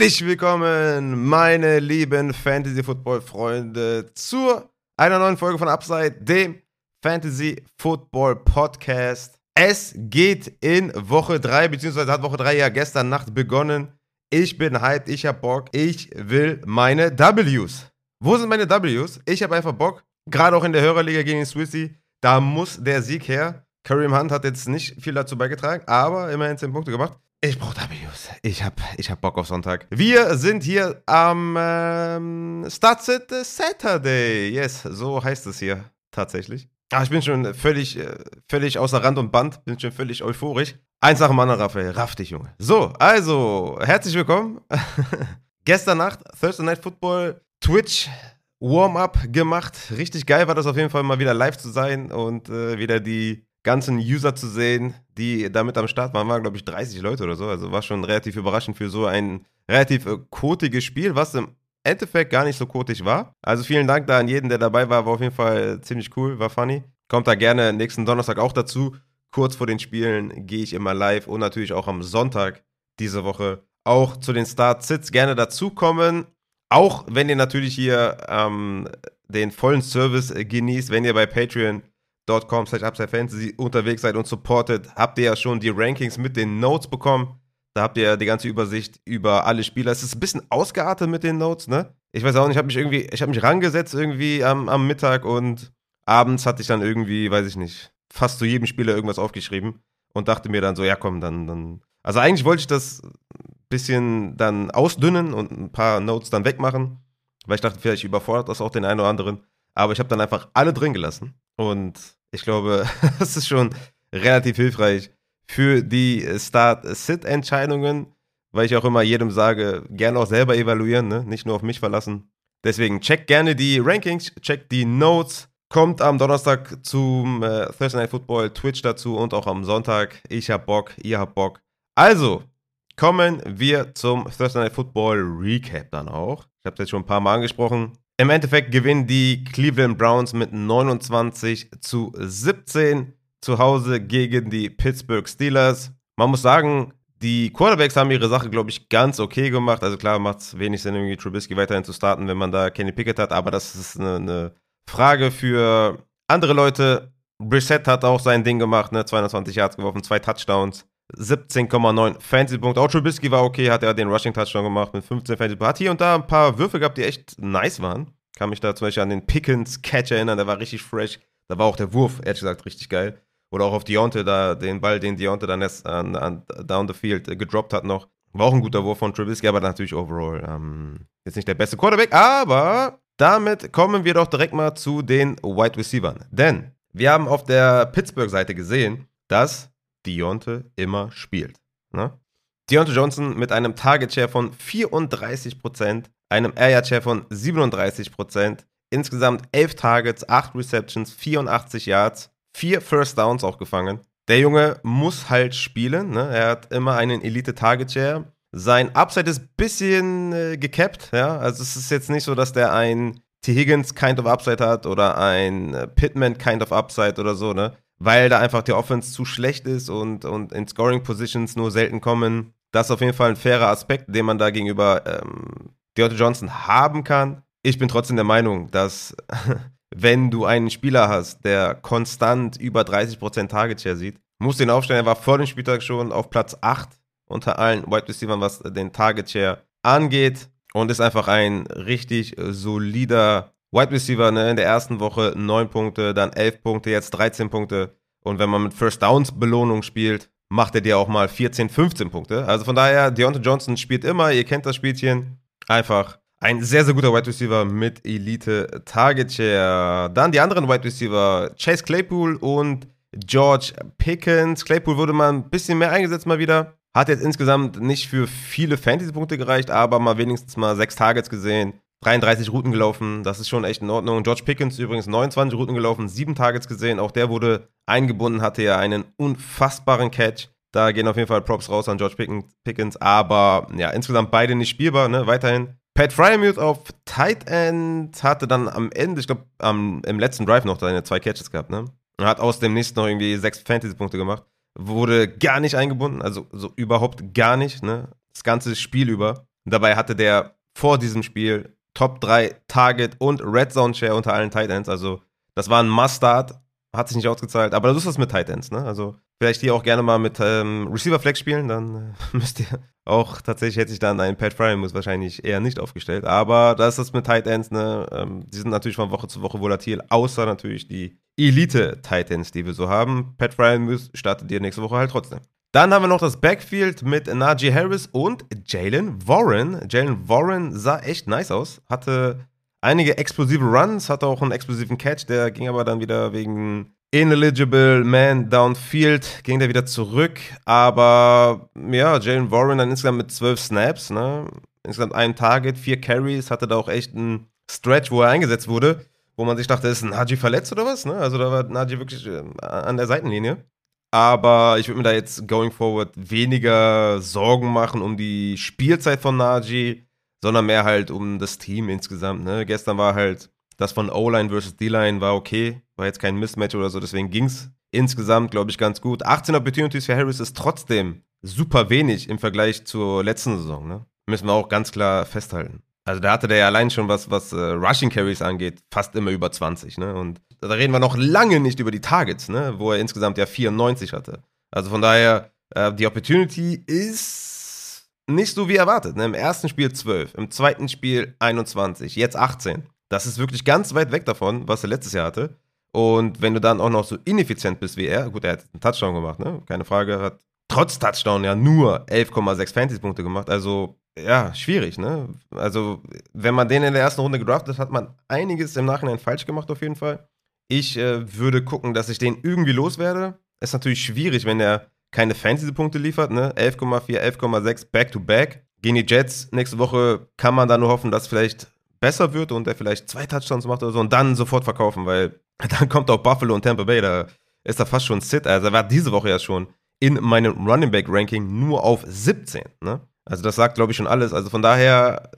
Herzlich willkommen, meine lieben Fantasy Football Freunde, zu einer neuen Folge von Upside, dem Fantasy Football Podcast. Es geht in Woche 3, beziehungsweise hat Woche 3 ja gestern Nacht begonnen. Ich bin hyped, ich hab Bock, ich will meine Ws. Wo sind meine Ws? Ich hab einfach Bock, gerade auch in der Hörerliga gegen den Swissy, da muss der Sieg her. Kareem Hunt hat jetzt nicht viel dazu beigetragen, aber immerhin 10 Punkte gemacht. Ich brauche Ws. Ich hab, ich hab Bock auf Sonntag. Wir sind hier am ähm, Start Sit Saturday. Yes, so heißt es hier tatsächlich. Ah, ich bin schon völlig, äh, völlig außer Rand und Band, bin schon völlig euphorisch. Eins nach dem anderen, Raphael. Raff dich, Junge. So, also, herzlich willkommen. Gestern Nacht, Thursday Night Football, Twitch, Warm-up gemacht. Richtig geil war das auf jeden Fall mal wieder live zu sein und äh, wieder die ganzen User zu sehen, die damit am Start waren, waren glaube ich 30 Leute oder so. Also war schon relativ überraschend für so ein relativ äh, kotiges Spiel, was im Endeffekt gar nicht so kotig war. Also vielen Dank da an jeden, der dabei war. War auf jeden Fall ziemlich cool, war funny. Kommt da gerne nächsten Donnerstag auch dazu. Kurz vor den Spielen gehe ich immer live und natürlich auch am Sonntag diese Woche auch zu den Start-Sits gerne dazukommen. Auch wenn ihr natürlich hier ähm, den vollen Service genießt, wenn ihr bei Patreon patreon.com slash upsidefantasy unterwegs seid und supportet, habt ihr ja schon die Rankings mit den Notes bekommen. Da habt ihr ja die ganze Übersicht über alle Spieler. Es ist ein bisschen ausgeartet mit den Notes, ne? Ich weiß auch nicht, ich habe mich irgendwie, ich habe mich rangesetzt irgendwie am, am Mittag und abends hatte ich dann irgendwie, weiß ich nicht, fast zu jedem Spieler irgendwas aufgeschrieben und dachte mir dann so, ja komm, dann, dann. Also eigentlich wollte ich das ein bisschen dann ausdünnen und ein paar Notes dann wegmachen, weil ich dachte, vielleicht überfordert das auch den einen oder anderen. Aber ich habe dann einfach alle drin gelassen und ich glaube, das ist schon relativ hilfreich für die Start-Sit-Entscheidungen, weil ich auch immer jedem sage, gerne auch selber evaluieren, ne? nicht nur auf mich verlassen. Deswegen checkt gerne die Rankings, checkt die Notes, kommt am Donnerstag zum äh, Thursday Night Football Twitch dazu und auch am Sonntag. Ich hab Bock, ihr habt Bock. Also, kommen wir zum Thursday Night Football Recap dann auch. Ich habe es jetzt schon ein paar Mal angesprochen. Im Endeffekt gewinnen die Cleveland Browns mit 29 zu 17 zu Hause gegen die Pittsburgh Steelers. Man muss sagen, die Quarterbacks haben ihre Sache, glaube ich, ganz okay gemacht. Also klar, macht es wenig Sinn, irgendwie Trubisky weiterhin zu starten, wenn man da Kenny Pickett hat, aber das ist eine, eine Frage für andere Leute. Brissett hat auch sein Ding gemacht, ne? 220 Yards geworfen, zwei Touchdowns. 17,9 Fantasy-Punkte. Auch Trubisky war okay, hat er den Rushing-Touchdown gemacht mit 15 Fantasy-Punkten. Hat hier und da ein paar Würfe gehabt, die echt nice waren. Kann mich da zum Beispiel an den Pickens-Catch erinnern, der war richtig fresh. Da war auch der Wurf, ehrlich gesagt, richtig geil. Oder auch auf Deontay, da, den Ball, den Deontay dann erst an, an, down the field äh, gedroppt hat noch. War auch ein guter Wurf von Trubisky, aber natürlich overall ähm, jetzt nicht der beste Quarterback. Aber damit kommen wir doch direkt mal zu den Wide Receivers. Denn wir haben auf der Pittsburgh-Seite gesehen, dass Deontay immer spielt. Ne? Deontay Johnson mit einem Target Share von 34%, einem Air Share von 37%, insgesamt 11 Targets, 8 Receptions, 84 Yards, 4 First Downs auch gefangen. Der Junge muss halt spielen, ne? er hat immer einen Elite Target Share. Sein Upside ist ein bisschen äh, gecapped, ja. Also es ist jetzt nicht so, dass der ein T. Higgins kind of Upside hat oder ein äh, Pittman kind of Upside oder so, ne? Weil da einfach die Offense zu schlecht ist und, und in Scoring Positions nur selten kommen. Das ist auf jeden Fall ein fairer Aspekt, den man da gegenüber ähm, Deontay Johnson haben kann. Ich bin trotzdem der Meinung, dass wenn du einen Spieler hast, der konstant über 30% Target Share sieht, musst du ihn aufstellen. Er war vor dem Spieltag schon auf Platz 8 unter allen Wide Receivers, was den Target Share angeht und ist einfach ein richtig solider Wide Receiver ne, in der ersten Woche 9 Punkte, dann 11 Punkte, jetzt 13 Punkte. Und wenn man mit First Downs Belohnung spielt, macht er dir auch mal 14, 15 Punkte. Also von daher, Deontay Johnson spielt immer, ihr kennt das Spielchen. Einfach ein sehr, sehr guter Wide Receiver mit Elite Target Share. Dann die anderen Wide Receiver, Chase Claypool und George Pickens. Claypool wurde mal ein bisschen mehr eingesetzt mal wieder. Hat jetzt insgesamt nicht für viele Fantasy-Punkte gereicht, aber mal wenigstens mal sechs Targets gesehen. 33 Routen gelaufen, das ist schon echt in Ordnung. George Pickens übrigens 29 Routen gelaufen, sieben Targets gesehen, auch der wurde eingebunden, hatte ja einen unfassbaren Catch. Da gehen auf jeden Fall Props raus an George Pickens, aber ja, insgesamt beide nicht spielbar, ne, weiterhin. Pat Fryermuth auf Tight End hatte dann am Ende, ich glaube, im letzten Drive noch seine zwei Catches gehabt, ne? Und hat aus dem nächsten noch irgendwie sechs Fantasy-Punkte gemacht. wurde gar nicht eingebunden, also so überhaupt gar nicht, ne? Das ganze Spiel über. Dabei hatte der vor diesem Spiel Top 3 Target und Red Zone Share unter allen Tight Ends. Also, das war ein Must-Start. Hat sich nicht ausgezahlt. Aber das ist das mit Tight Ends, ne? Also, vielleicht hier auch gerne mal mit ähm, Receiver Flex spielen. Dann äh, müsst ihr auch tatsächlich, hätte sich dann ein Pat Fry muss wahrscheinlich eher nicht aufgestellt. Aber da ist das mit Tight Ends, ne? Ähm, die sind natürlich von Woche zu Woche volatil. Außer natürlich die Elite Tight Ends, die wir so haben. Pat Fry startet ihr nächste Woche halt trotzdem. Dann haben wir noch das Backfield mit Najee Harris und Jalen Warren. Jalen Warren sah echt nice aus, hatte einige explosive Runs, hatte auch einen explosiven Catch, der ging aber dann wieder wegen ineligible man downfield, ging der wieder zurück. Aber ja, Jalen Warren dann insgesamt mit zwölf Snaps, ne? insgesamt ein Target, vier Carries, hatte da auch echt einen Stretch, wo er eingesetzt wurde, wo man sich dachte, ist Najee verletzt oder was? Ne? Also da war Najee wirklich äh, an der Seitenlinie. Aber ich würde mir da jetzt going forward weniger Sorgen machen um die Spielzeit von Najee, sondern mehr halt um das Team insgesamt. Ne? Gestern war halt das von O-Line versus D-Line war okay, war jetzt kein Mismatch oder so, deswegen ging es insgesamt, glaube ich, ganz gut. 18 Opportunities für Harris ist trotzdem super wenig im Vergleich zur letzten Saison. Ne? Müssen wir auch ganz klar festhalten. Also da hatte der ja allein schon was, was äh, Rushing Carries angeht, fast immer über 20, ne? Und da reden wir noch lange nicht über die Targets, ne? Wo er insgesamt ja 94 hatte. Also von daher, äh, die Opportunity ist nicht so wie erwartet. Ne? Im ersten Spiel 12, im zweiten Spiel 21, jetzt 18. Das ist wirklich ganz weit weg davon, was er letztes Jahr hatte. Und wenn du dann auch noch so ineffizient bist wie er, gut, er hat einen Touchdown gemacht, ne? Keine Frage, hat trotz Touchdown ja nur 11,6 Fantasy-Punkte gemacht. Also ja, schwierig, ne? Also, wenn man den in der ersten Runde gedraftet hat, hat man einiges im Nachhinein falsch gemacht, auf jeden Fall. Ich äh, würde gucken, dass ich den irgendwie loswerde. Ist natürlich schwierig, wenn er keine Fantasy-Punkte liefert, ne? 11,4, 11,6 Back-to-Back. Gegen die Jets nächste Woche kann man da nur hoffen, dass vielleicht besser wird und er vielleicht zwei Touchdowns macht oder so und dann sofort verkaufen, weil dann kommt auch Buffalo und Tampa Bay, da ist er fast schon Sit. Also er war diese Woche ja schon in meinem Running Back Ranking nur auf 17, ne? Also das sagt, glaube ich, schon alles. Also von daher,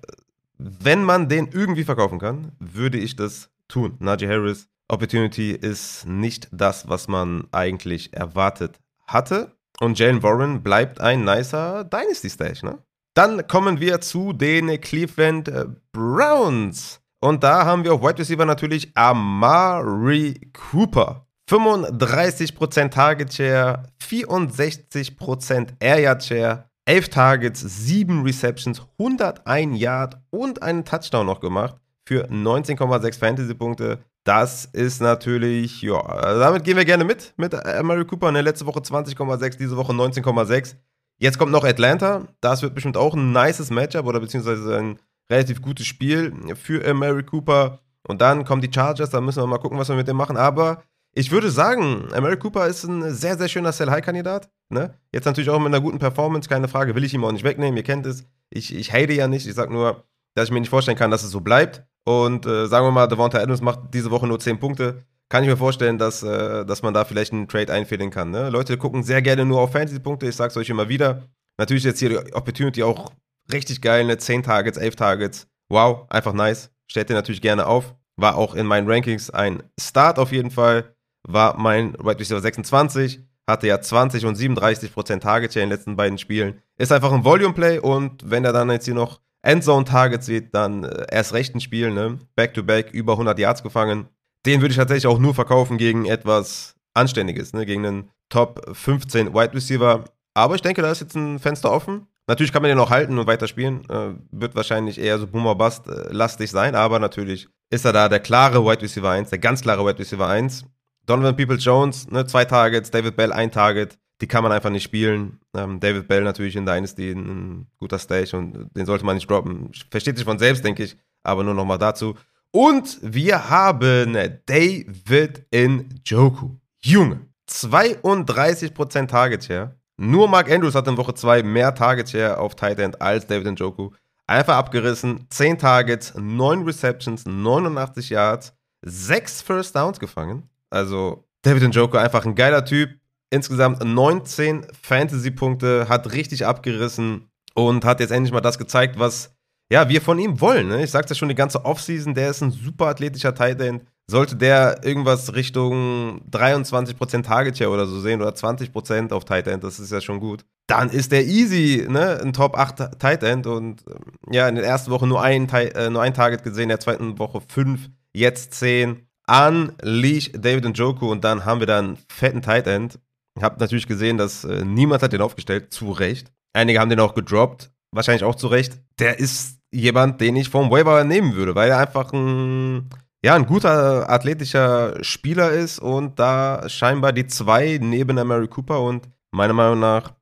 wenn man den irgendwie verkaufen kann, würde ich das tun. Najee Harris, Opportunity ist nicht das, was man eigentlich erwartet hatte. Und Jalen Warren bleibt ein nicer Dynasty-Stage, ne? Dann kommen wir zu den Cleveland Browns. Und da haben wir auf Wide Receiver natürlich Amari Cooper. 35% Target Share, 64% Air Yard Share, 11 Targets, 7 Receptions, 101 Yard und einen Touchdown noch gemacht für 19,6 Fantasy-Punkte. Das ist natürlich, ja, damit gehen wir gerne mit, mit Mary Cooper. In der letzten Woche 20,6, diese Woche 19,6. Jetzt kommt noch Atlanta. Das wird bestimmt auch ein nices Matchup oder beziehungsweise ein relativ gutes Spiel für Mary Cooper. Und dann kommen die Chargers, da müssen wir mal gucken, was wir mit dem machen. Aber ich würde sagen, Mary Cooper ist ein sehr, sehr schöner Sell-High-Kandidat. Ne? Jetzt natürlich auch mit einer guten Performance, keine Frage, will ich ihm auch nicht wegnehmen, ihr kennt es. Ich, ich hate ja nicht, ich sag nur, dass ich mir nicht vorstellen kann, dass es so bleibt. Und äh, sagen wir mal, Devonta Adams macht diese Woche nur 10 Punkte. Kann ich mir vorstellen, dass, äh, dass man da vielleicht einen Trade einfädeln kann. Ne? Leute gucken sehr gerne nur auf Fantasy-Punkte, ich sag's euch immer wieder. Natürlich jetzt hier die Opportunity auch richtig geil, ne? 10 Targets, 11 Targets. Wow, einfach nice. Stellt ihr natürlich gerne auf. War auch in meinen Rankings ein Start auf jeden Fall. War mein Wide Receiver 26 hatte ja 20 und 37 Prozent Target Share in den letzten beiden Spielen. Ist einfach ein Volume Play und wenn er dann jetzt hier noch Endzone Targets sieht, dann äh, erst recht ein Spiel, ne? Back to back über 100 Yards gefangen. Den würde ich tatsächlich auch nur verkaufen gegen etwas Anständiges, ne? Gegen einen Top 15 Wide Receiver. Aber ich denke, da ist jetzt ein Fenster offen. Natürlich kann man den auch halten und weiter spielen. Äh, wird wahrscheinlich eher so Boomer Bust äh, sein, aber natürlich ist er da der klare Wide Receiver 1, der ganz klare Wide Receiver 1. Donovan Peoples-Jones, ne, zwei Targets, David Bell ein Target, die kann man einfach nicht spielen. Ähm, David Bell natürlich in Dynasty ein, guter Stage und den sollte man nicht droppen. Versteht sich von selbst, denke ich, aber nur nochmal dazu. Und wir haben David Njoku. Junge, 32% Target Share. Nur Mark Andrews hat in Woche 2 mehr Target Share auf Tight End als David Njoku. Einfach abgerissen, 10 Targets, 9 Receptions, 89 Yards, 6 First Downs gefangen. Also David Njoku einfach ein geiler Typ. Insgesamt 19 Fantasy-Punkte, hat richtig abgerissen und hat jetzt endlich mal das gezeigt, was ja, wir von ihm wollen. Ne? Ich sag's ja schon die ganze Offseason, der ist ein super athletischer Tight End, sollte der irgendwas Richtung 23% Target Share oder so sehen oder 20% auf Tight End, das ist ja schon gut, dann ist der easy, ne? Ein Top 8 Tight End und ja, in der ersten Woche nur ein, äh, nur ein Target gesehen, in der zweiten Woche 5, jetzt 10. Unleash David Njoku und dann haben wir dann einen fetten Tight End. Hab natürlich gesehen, dass äh, niemand hat den aufgestellt, zu Recht. Einige haben den auch gedroppt, wahrscheinlich auch zu Recht. Der ist jemand, den ich vom Waiver nehmen würde, weil er einfach ein ja, ein guter athletischer Spieler ist und da scheinbar die zwei neben der Mary Cooper und meiner Meinung nach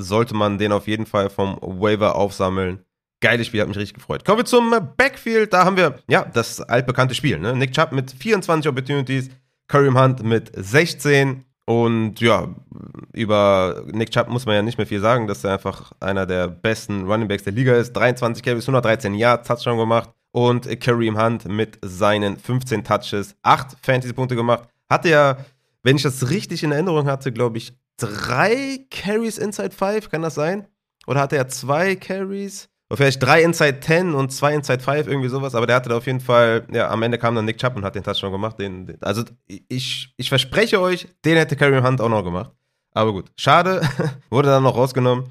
sollte man den auf jeden Fall vom Waiver aufsammeln. Geiles Spiel, hat mich richtig gefreut. Kommen wir zum Backfield. Da haben wir, ja, das altbekannte Spiel. Ne? Nick Chubb mit 24 Opportunities, Kareem Hunt mit 16. Und ja, über Nick Chubb muss man ja nicht mehr viel sagen, dass er einfach einer der besten Running Backs der Liga ist. 23 Carries, 113 Yards, Touchdown gemacht und Kareem Hunt mit seinen 15 Touches 8 Fantasy-Punkte gemacht. Hatte ja, wenn ich das richtig in Erinnerung hatte, glaube ich, drei Carries inside 5, kann das sein? Oder hatte er zwei Carries? Oder vielleicht drei inside 10 und zwei inside 5, irgendwie sowas. Aber der hatte da auf jeden Fall, ja, am Ende kam dann Nick Chubb und hat den Touchdown gemacht. Den, den, also ich, ich verspreche euch, den hätte Kareem Hunt auch noch gemacht. Aber gut, schade, wurde dann noch rausgenommen.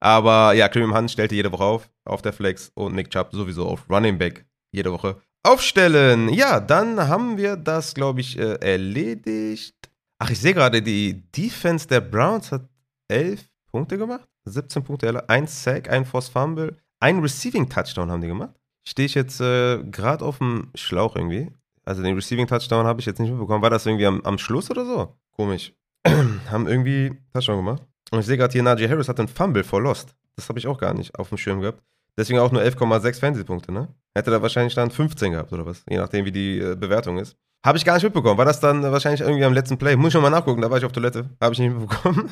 Aber ja, Kareem Hunt stellte jede Woche auf, auf der Flex und Nick Chubb sowieso auf Running Back jede Woche aufstellen. Ja, dann haben wir das, glaube ich, äh, erledigt. Ach, ich sehe gerade, die Defense der Browns hat 11 Punkte gemacht, 17 Punkte, ein Sack, ein Force Fumble, ein Receiving Touchdown haben die gemacht. Stehe ich jetzt äh, gerade auf dem Schlauch irgendwie. Also den Receiving Touchdown habe ich jetzt nicht mitbekommen. War das irgendwie am, am Schluss oder so? Komisch. haben irgendwie Touchdown gemacht. Und ich sehe gerade hier, Najee Harris hat einen Fumble vor Lost. Das habe ich auch gar nicht auf dem Schirm gehabt. Deswegen auch nur 11,6 Fantasy-Punkte, ne? Hätte da wahrscheinlich dann 15 gehabt oder was? Je nachdem, wie die äh, Bewertung ist. Habe ich gar nicht mitbekommen. War das dann wahrscheinlich irgendwie am letzten Play? Muss ich nochmal nachgucken, da war ich auf Toilette. Habe ich nicht mitbekommen.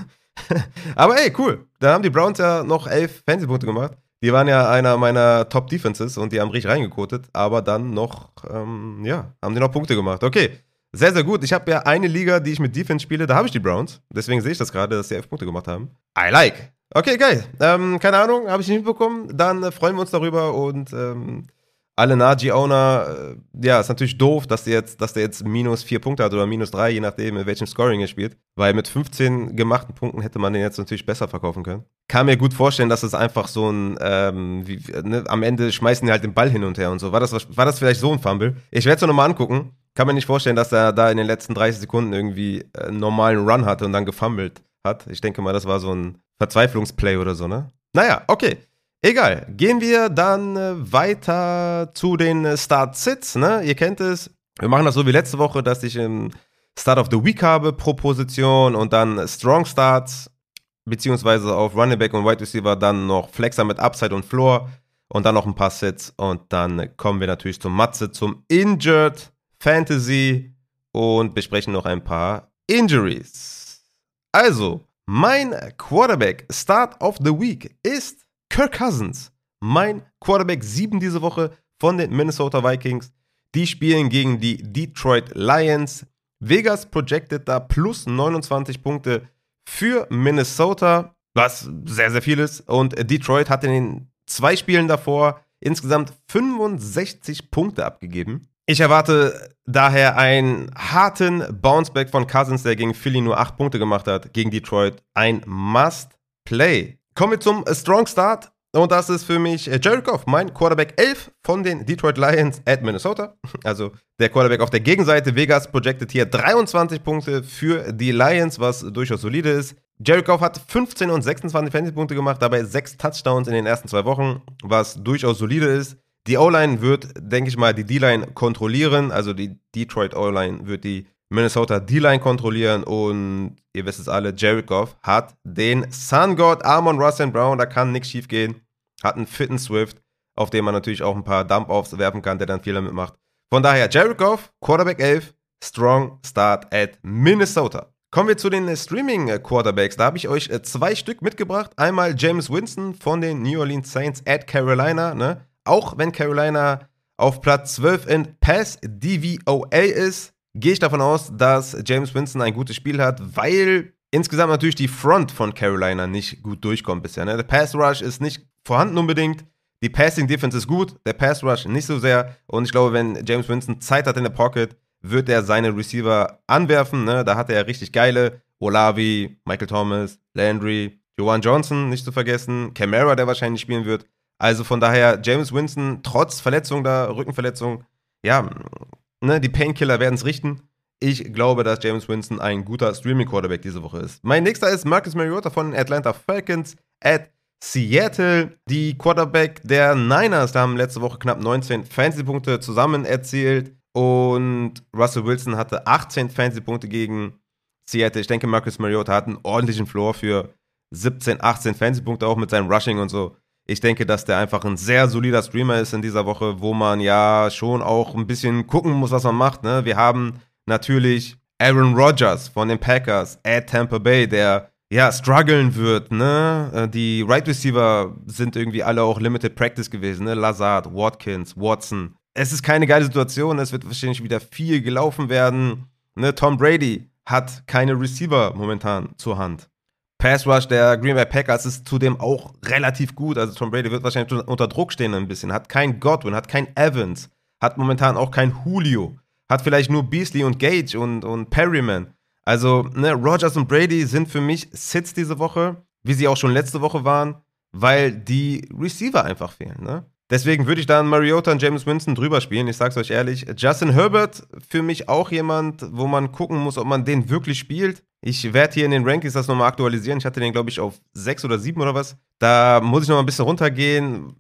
Aber ey, cool. Da haben die Browns ja noch 11 Fantasy-Punkte gemacht. Die waren ja einer meiner Top-Defenses und die haben richtig reingekotet. Aber dann noch, ähm, ja, haben die noch Punkte gemacht. Okay. Sehr, sehr gut. Ich habe ja eine Liga, die ich mit Defense spiele, da habe ich die Browns. Deswegen sehe ich das gerade, dass sie elf Punkte gemacht haben. I like. Okay, geil. Ähm, keine Ahnung, habe ich nicht mitbekommen. Dann äh, freuen wir uns darüber und ähm, alle Naji-Owner, äh, ja, ist natürlich doof, dass der, jetzt, dass der jetzt minus vier Punkte hat oder minus drei, je nachdem, in welchem Scoring er spielt. Weil mit 15 gemachten Punkten hätte man den jetzt natürlich besser verkaufen können. Kann mir gut vorstellen, dass es einfach so ein, ähm, wie, ne, am Ende schmeißen die halt den Ball hin und her und so. War das, war das vielleicht so ein Fumble? Ich werde es nochmal angucken kann mir nicht vorstellen, dass er da in den letzten 30 Sekunden irgendwie einen normalen Run hatte und dann gefummelt hat. Ich denke mal, das war so ein Verzweiflungsplay oder so, ne? Naja, okay. Egal. Gehen wir dann äh, weiter zu den äh, Start-Sits, ne? Ihr kennt es. Wir machen das so wie letzte Woche, dass ich im Start of the Week habe pro Position und dann Strong Starts, beziehungsweise auf Running Back und Wide Receiver dann noch Flexer mit Upside und Floor und dann noch ein paar Sits und dann kommen wir natürlich zum Matze, zum Injured Fantasy und besprechen noch ein paar Injuries. Also, mein Quarterback Start of the Week ist Kirk Cousins. Mein Quarterback 7 diese Woche von den Minnesota Vikings. Die spielen gegen die Detroit Lions. Vegas projected da plus 29 Punkte für Minnesota, was sehr, sehr viel ist. Und Detroit hat in den zwei Spielen davor insgesamt 65 Punkte abgegeben. Ich erwarte daher einen harten Bounceback von Cousins, der gegen Philly nur 8 Punkte gemacht hat, gegen Detroit. Ein Must-Play. Kommen wir zum Strong Start. Und das ist für mich äh, Goff, mein Quarterback 11 von den Detroit Lions at Minnesota. Also der Quarterback auf der Gegenseite. Vegas projected hier 23 Punkte für die Lions, was durchaus solide ist. Goff hat 15 und 26 Fantasy-Punkte gemacht, dabei 6 Touchdowns in den ersten zwei Wochen, was durchaus solide ist. Die O-Line wird, denke ich mal, die D-Line kontrollieren. Also die Detroit O-Line wird die Minnesota D-Line kontrollieren. Und ihr wisst es alle, Jared Goff hat den Sun God Armon Russell Brown. Da kann nichts schief gehen. Hat einen fitten Swift, auf dem man natürlich auch ein paar Dump-Offs werfen kann, der dann viel damit macht. Von daher, Jared Goff, Quarterback 11, Strong Start at Minnesota. Kommen wir zu den Streaming-Quarterbacks. Da habe ich euch äh, zwei Stück mitgebracht. Einmal James Winston von den New Orleans Saints at Carolina. Ne? Auch wenn Carolina auf Platz 12 in Pass DVOA ist, gehe ich davon aus, dass James Winston ein gutes Spiel hat, weil insgesamt natürlich die Front von Carolina nicht gut durchkommt bisher. Ne? Der Pass Rush ist nicht vorhanden unbedingt. Die Passing Defense ist gut, der Pass Rush nicht so sehr. Und ich glaube, wenn James Winston Zeit hat in der Pocket, wird er seine Receiver anwerfen. Ne? Da hat er richtig geile. Olavi, Michael Thomas, Landry, Joan Johnson nicht zu vergessen, Camara, der wahrscheinlich spielen wird. Also von daher, James Winston, trotz Verletzung da, Rückenverletzung, ja, ne, die Painkiller werden es richten. Ich glaube, dass James Winston ein guter Streaming-Quarterback diese Woche ist. Mein nächster ist Marcus Mariota von Atlanta Falcons at Seattle. Die Quarterback der Niners, haben letzte Woche knapp 19 Fantasy-Punkte zusammen erzielt. Und Russell Wilson hatte 18 Fantasy-Punkte gegen Seattle. Ich denke, Marcus Mariota hat einen ordentlichen Floor für 17, 18 Fantasy-Punkte auch mit seinem Rushing und so. Ich denke, dass der einfach ein sehr solider Streamer ist in dieser Woche, wo man ja schon auch ein bisschen gucken muss, was man macht. Ne? Wir haben natürlich Aaron Rodgers von den Packers at Tampa Bay, der ja strugglen wird. Ne? Äh, die Right Receiver sind irgendwie alle auch Limited Practice gewesen. Ne? Lazard, Watkins, Watson. Es ist keine geile Situation. Es wird wahrscheinlich wieder viel gelaufen werden. Ne? Tom Brady hat keine Receiver momentan zur Hand. Pass Rush der Green Bay Packers ist zudem auch relativ gut. Also Tom Brady wird wahrscheinlich unter Druck stehen ein bisschen. Hat kein Godwin, hat kein Evans, hat momentan auch kein Julio, hat vielleicht nur Beasley und Gage und, und Perryman. Also, ne, Rogers und Brady sind für mich Sits diese Woche, wie sie auch schon letzte Woche waren, weil die Receiver einfach fehlen, ne? Deswegen würde ich dann Mariota und James Winston drüber spielen. Ich sag's euch ehrlich. Justin Herbert für mich auch jemand, wo man gucken muss, ob man den wirklich spielt. Ich werde hier in den Rankings das nochmal aktualisieren. Ich hatte den, glaube ich, auf sechs oder sieben oder was. Da muss ich nochmal ein bisschen runtergehen,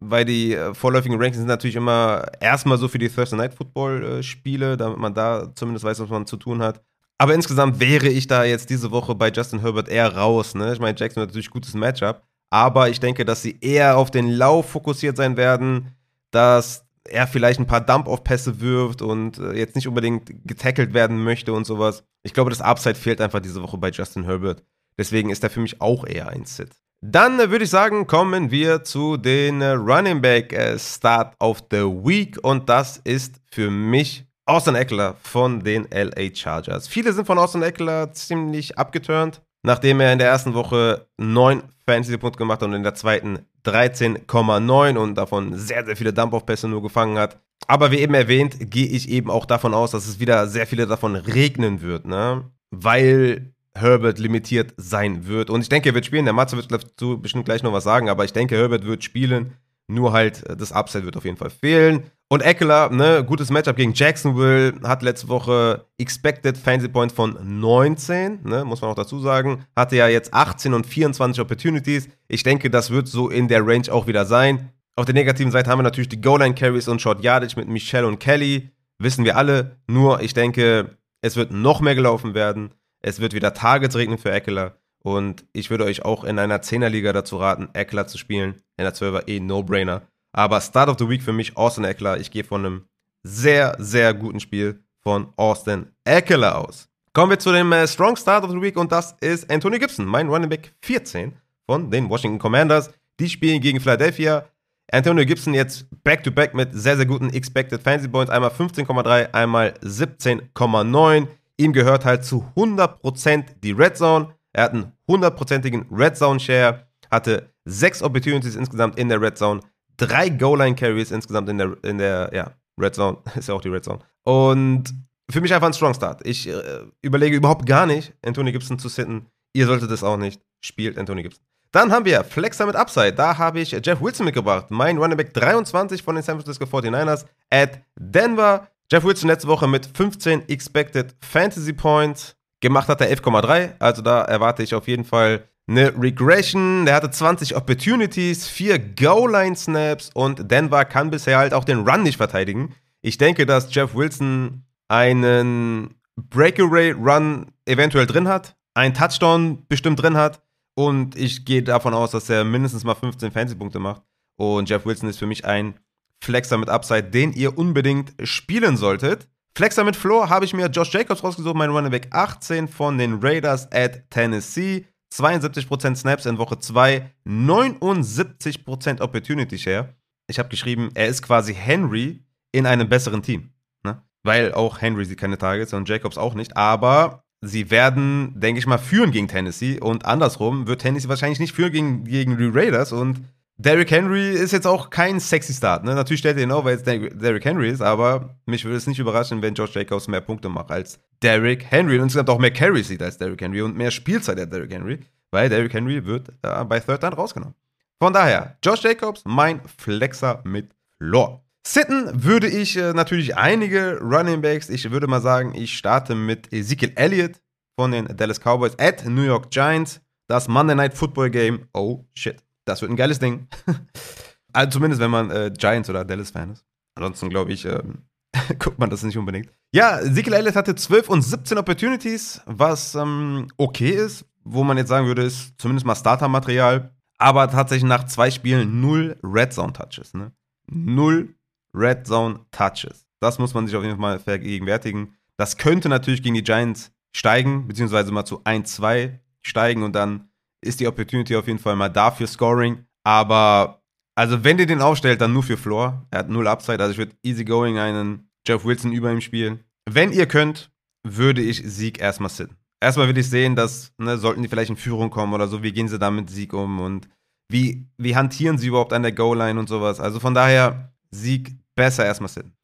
weil die äh, vorläufigen Rankings sind natürlich immer erstmal so für die Thursday Night Football äh, Spiele, damit man da zumindest weiß, was man zu tun hat. Aber insgesamt wäre ich da jetzt diese Woche bei Justin Herbert eher raus. Ne? Ich meine, Jackson hat natürlich gutes Matchup. Aber ich denke, dass sie eher auf den Lauf fokussiert sein werden, dass er vielleicht ein paar Dump-Off-Pässe wirft und äh, jetzt nicht unbedingt getackelt werden möchte und sowas. Ich glaube, das Upside fehlt einfach diese Woche bei Justin Herbert. Deswegen ist er für mich auch eher ein Sit. Dann äh, würde ich sagen, kommen wir zu den äh, Running Back Start of the Week und das ist für mich Austin Eckler von den LA Chargers. Viele sind von Austin Eckler ziemlich abgeturnt nachdem er in der ersten Woche 9 Fantasy-Punkte gemacht hat und in der zweiten 13,9 und davon sehr, sehr viele Dump-Off-Pässe nur gefangen hat. Aber wie eben erwähnt, gehe ich eben auch davon aus, dass es wieder sehr viele davon regnen wird, ne? Weil Herbert limitiert sein wird. Und ich denke, er wird spielen. Der Matze wird dazu bestimmt gleich noch was sagen, aber ich denke, Herbert wird spielen. Nur halt, das Upside wird auf jeden Fall fehlen. Und Eckler, ne, gutes Matchup gegen Jacksonville, hat letzte Woche Expected Fantasy Points von 19, ne, muss man auch dazu sagen. Hatte ja jetzt 18 und 24 Opportunities. Ich denke, das wird so in der Range auch wieder sein. Auf der negativen Seite haben wir natürlich die Goal Line Carries und Short Yardage mit Michelle und Kelly. Wissen wir alle. Nur, ich denke, es wird noch mehr gelaufen werden. Es wird wieder Targets regnen für Eckler. Und ich würde euch auch in einer 10er-Liga dazu raten, Eckler zu spielen. In der 12er eh No-Brainer. Aber Start of the Week für mich Austin Eckler. Ich gehe von einem sehr, sehr guten Spiel von Austin Eckler aus. Kommen wir zu dem äh, Strong Start of the Week und das ist Anthony Gibson, mein Running Back 14 von den Washington Commanders. Die spielen gegen Philadelphia. Antonio Gibson jetzt back-to-back -back mit sehr, sehr guten Expected Fantasy Points. Einmal 15,3, einmal 17,9. Ihm gehört halt zu 100% die Red Zone. Er hat einen 100%igen Red Zone Share, hatte sechs Opportunities insgesamt in der Red Zone, drei Goal-Line-Carries insgesamt in der, in der ja, Red Zone. Ist ja auch die Red Zone. Und für mich einfach ein Strong Start. Ich äh, überlege überhaupt gar nicht, Anthony Gibson zu sitten. Ihr solltet es auch nicht. Spielt Anthony Gibson. Dann haben wir Flexer mit Upside. Da habe ich Jeff Wilson mitgebracht. Mein Running Back 23 von den San Francisco 49ers at Denver. Jeff Wilson letzte Woche mit 15 Expected Fantasy Points. Gemacht hat er 11,3. Also da erwarte ich auf jeden Fall eine Regression. Der hatte 20 Opportunities, 4 Goal-Line-Snaps und Denver kann bisher halt auch den Run nicht verteidigen. Ich denke, dass Jeff Wilson einen Breakaway-Run eventuell drin hat, einen Touchdown bestimmt drin hat und ich gehe davon aus, dass er mindestens mal 15 Fantasy-Punkte macht. Und Jeff Wilson ist für mich ein Flexer mit Upside, den ihr unbedingt spielen solltet. Flexer mit Floor habe ich mir Josh Jacobs rausgesucht, mein Running Back 18 von den Raiders at Tennessee. 72% Snaps in Woche 2, 79% Opportunity Share. Ich habe geschrieben, er ist quasi Henry in einem besseren Team. Ne? Weil auch Henry sieht keine Targets und Jacobs auch nicht. Aber sie werden, denke ich mal, führen gegen Tennessee. Und andersrum wird Tennessee wahrscheinlich nicht führen gegen, gegen die Raiders. Und Derrick Henry ist jetzt auch kein sexy Start. Ne? Natürlich stellt er ihn auf, weil es Derrick Henry ist, aber mich würde es nicht überraschen, wenn Josh Jacobs mehr Punkte macht als Derrick Henry und insgesamt auch mehr Carries sieht als Derrick Henry und mehr Spielzeit als Derrick Henry, weil Derrick Henry wird äh, bei Third Down rausgenommen. Von daher, Josh Jacobs, mein Flexer mit Floor. Sitten würde ich äh, natürlich einige Running Backs. Ich würde mal sagen, ich starte mit Ezekiel Elliott von den Dallas Cowboys at New York Giants. Das Monday Night Football Game. Oh shit. Das wird ein geiles Ding. also zumindest, wenn man äh, Giants oder Dallas-Fan ist. Ansonsten glaube ich, ähm, guckt man das nicht unbedingt. Ja, Ezekiel Elliott hatte 12 und 17 Opportunities, was ähm, okay ist. Wo man jetzt sagen würde, ist zumindest mal Starter-Material. Aber tatsächlich nach zwei Spielen null Red Zone Touches. Ne? Null Red Zone Touches. Das muss man sich auf jeden Fall mal vergegenwärtigen. Das könnte natürlich gegen die Giants steigen, beziehungsweise mal zu 1-2 steigen und dann ist die Opportunity auf jeden Fall mal da für Scoring. Aber, also wenn ihr den aufstellt, dann nur für Floor. Er hat null Upside, also ich würde easygoing einen Jeff Wilson über ihm spielen. Wenn ihr könnt, würde ich Sieg erstmal sitten. Erstmal würde ich sehen, dass, ne, sollten die vielleicht in Führung kommen oder so, wie gehen sie da mit Sieg um und wie, wie hantieren sie überhaupt an der Goal-Line und sowas. Also von daher, Sieg besser erstmal sitten.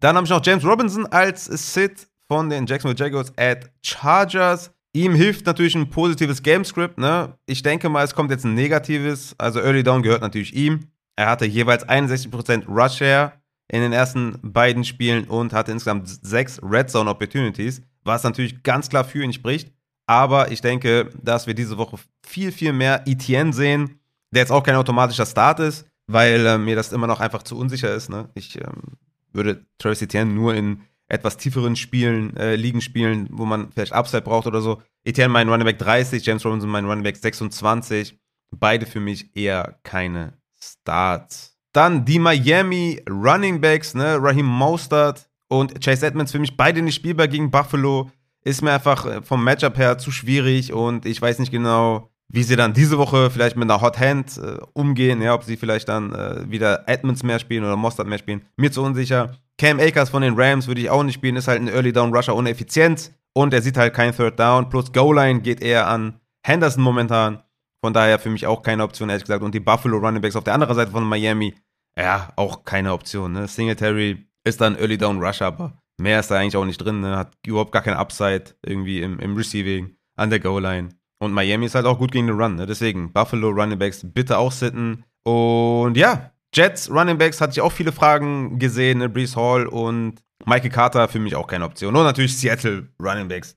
Dann habe ich noch James Robinson als Sit von den Jacksonville Jaguars at Chargers. Ihm hilft natürlich ein positives Gamescript. Ne? Ich denke mal, es kommt jetzt ein negatives. Also Early Down gehört natürlich ihm. Er hatte jeweils 61% Rush Share in den ersten beiden Spielen und hatte insgesamt sechs Red Zone Opportunities, was natürlich ganz klar für ihn spricht. Aber ich denke, dass wir diese Woche viel, viel mehr Etienne sehen, der jetzt auch kein automatischer Start ist, weil äh, mir das immer noch einfach zu unsicher ist. Ne? Ich ähm, würde Travis Etienne nur in etwas tieferen Spielen, äh, Ligen spielen, wo man vielleicht Upside braucht oder so. Etienne mein Running Back 30, James Robinson mein Running Back 26. Beide für mich eher keine Starts. Dann die Miami Running Backs, ne? Raheem Mostert und Chase Edmonds für mich beide nicht spielbar gegen Buffalo. Ist mir einfach äh, vom Matchup her zu schwierig und ich weiß nicht genau, wie sie dann diese Woche vielleicht mit einer Hot Hand äh, umgehen, ja, ob sie vielleicht dann äh, wieder Edmonds mehr spielen oder Mostert mehr spielen. Mir zu unsicher. Cam Akers von den Rams würde ich auch nicht spielen, ist halt ein Early Down Rusher ohne Effizienz und er sieht halt kein Third Down. Plus Goal-Line geht eher an Henderson momentan. Von daher für mich auch keine Option, ehrlich gesagt. Und die Buffalo Running Backs auf der anderen Seite von Miami, ja, auch keine Option. Ne? Singletary ist dann Early Down Rusher, aber mehr ist da eigentlich auch nicht drin. Ne? Hat überhaupt gar kein Upside irgendwie im, im Receiving, an der Goal-Line. Und Miami ist halt auch gut gegen den Run. Ne? Deswegen Buffalo Running Backs bitte auch sitten. Und ja, Jets Running Backs hatte ich auch viele Fragen gesehen. Ne? Brees Hall und Michael Carter für mich auch keine Option. Und natürlich Seattle Running Backs.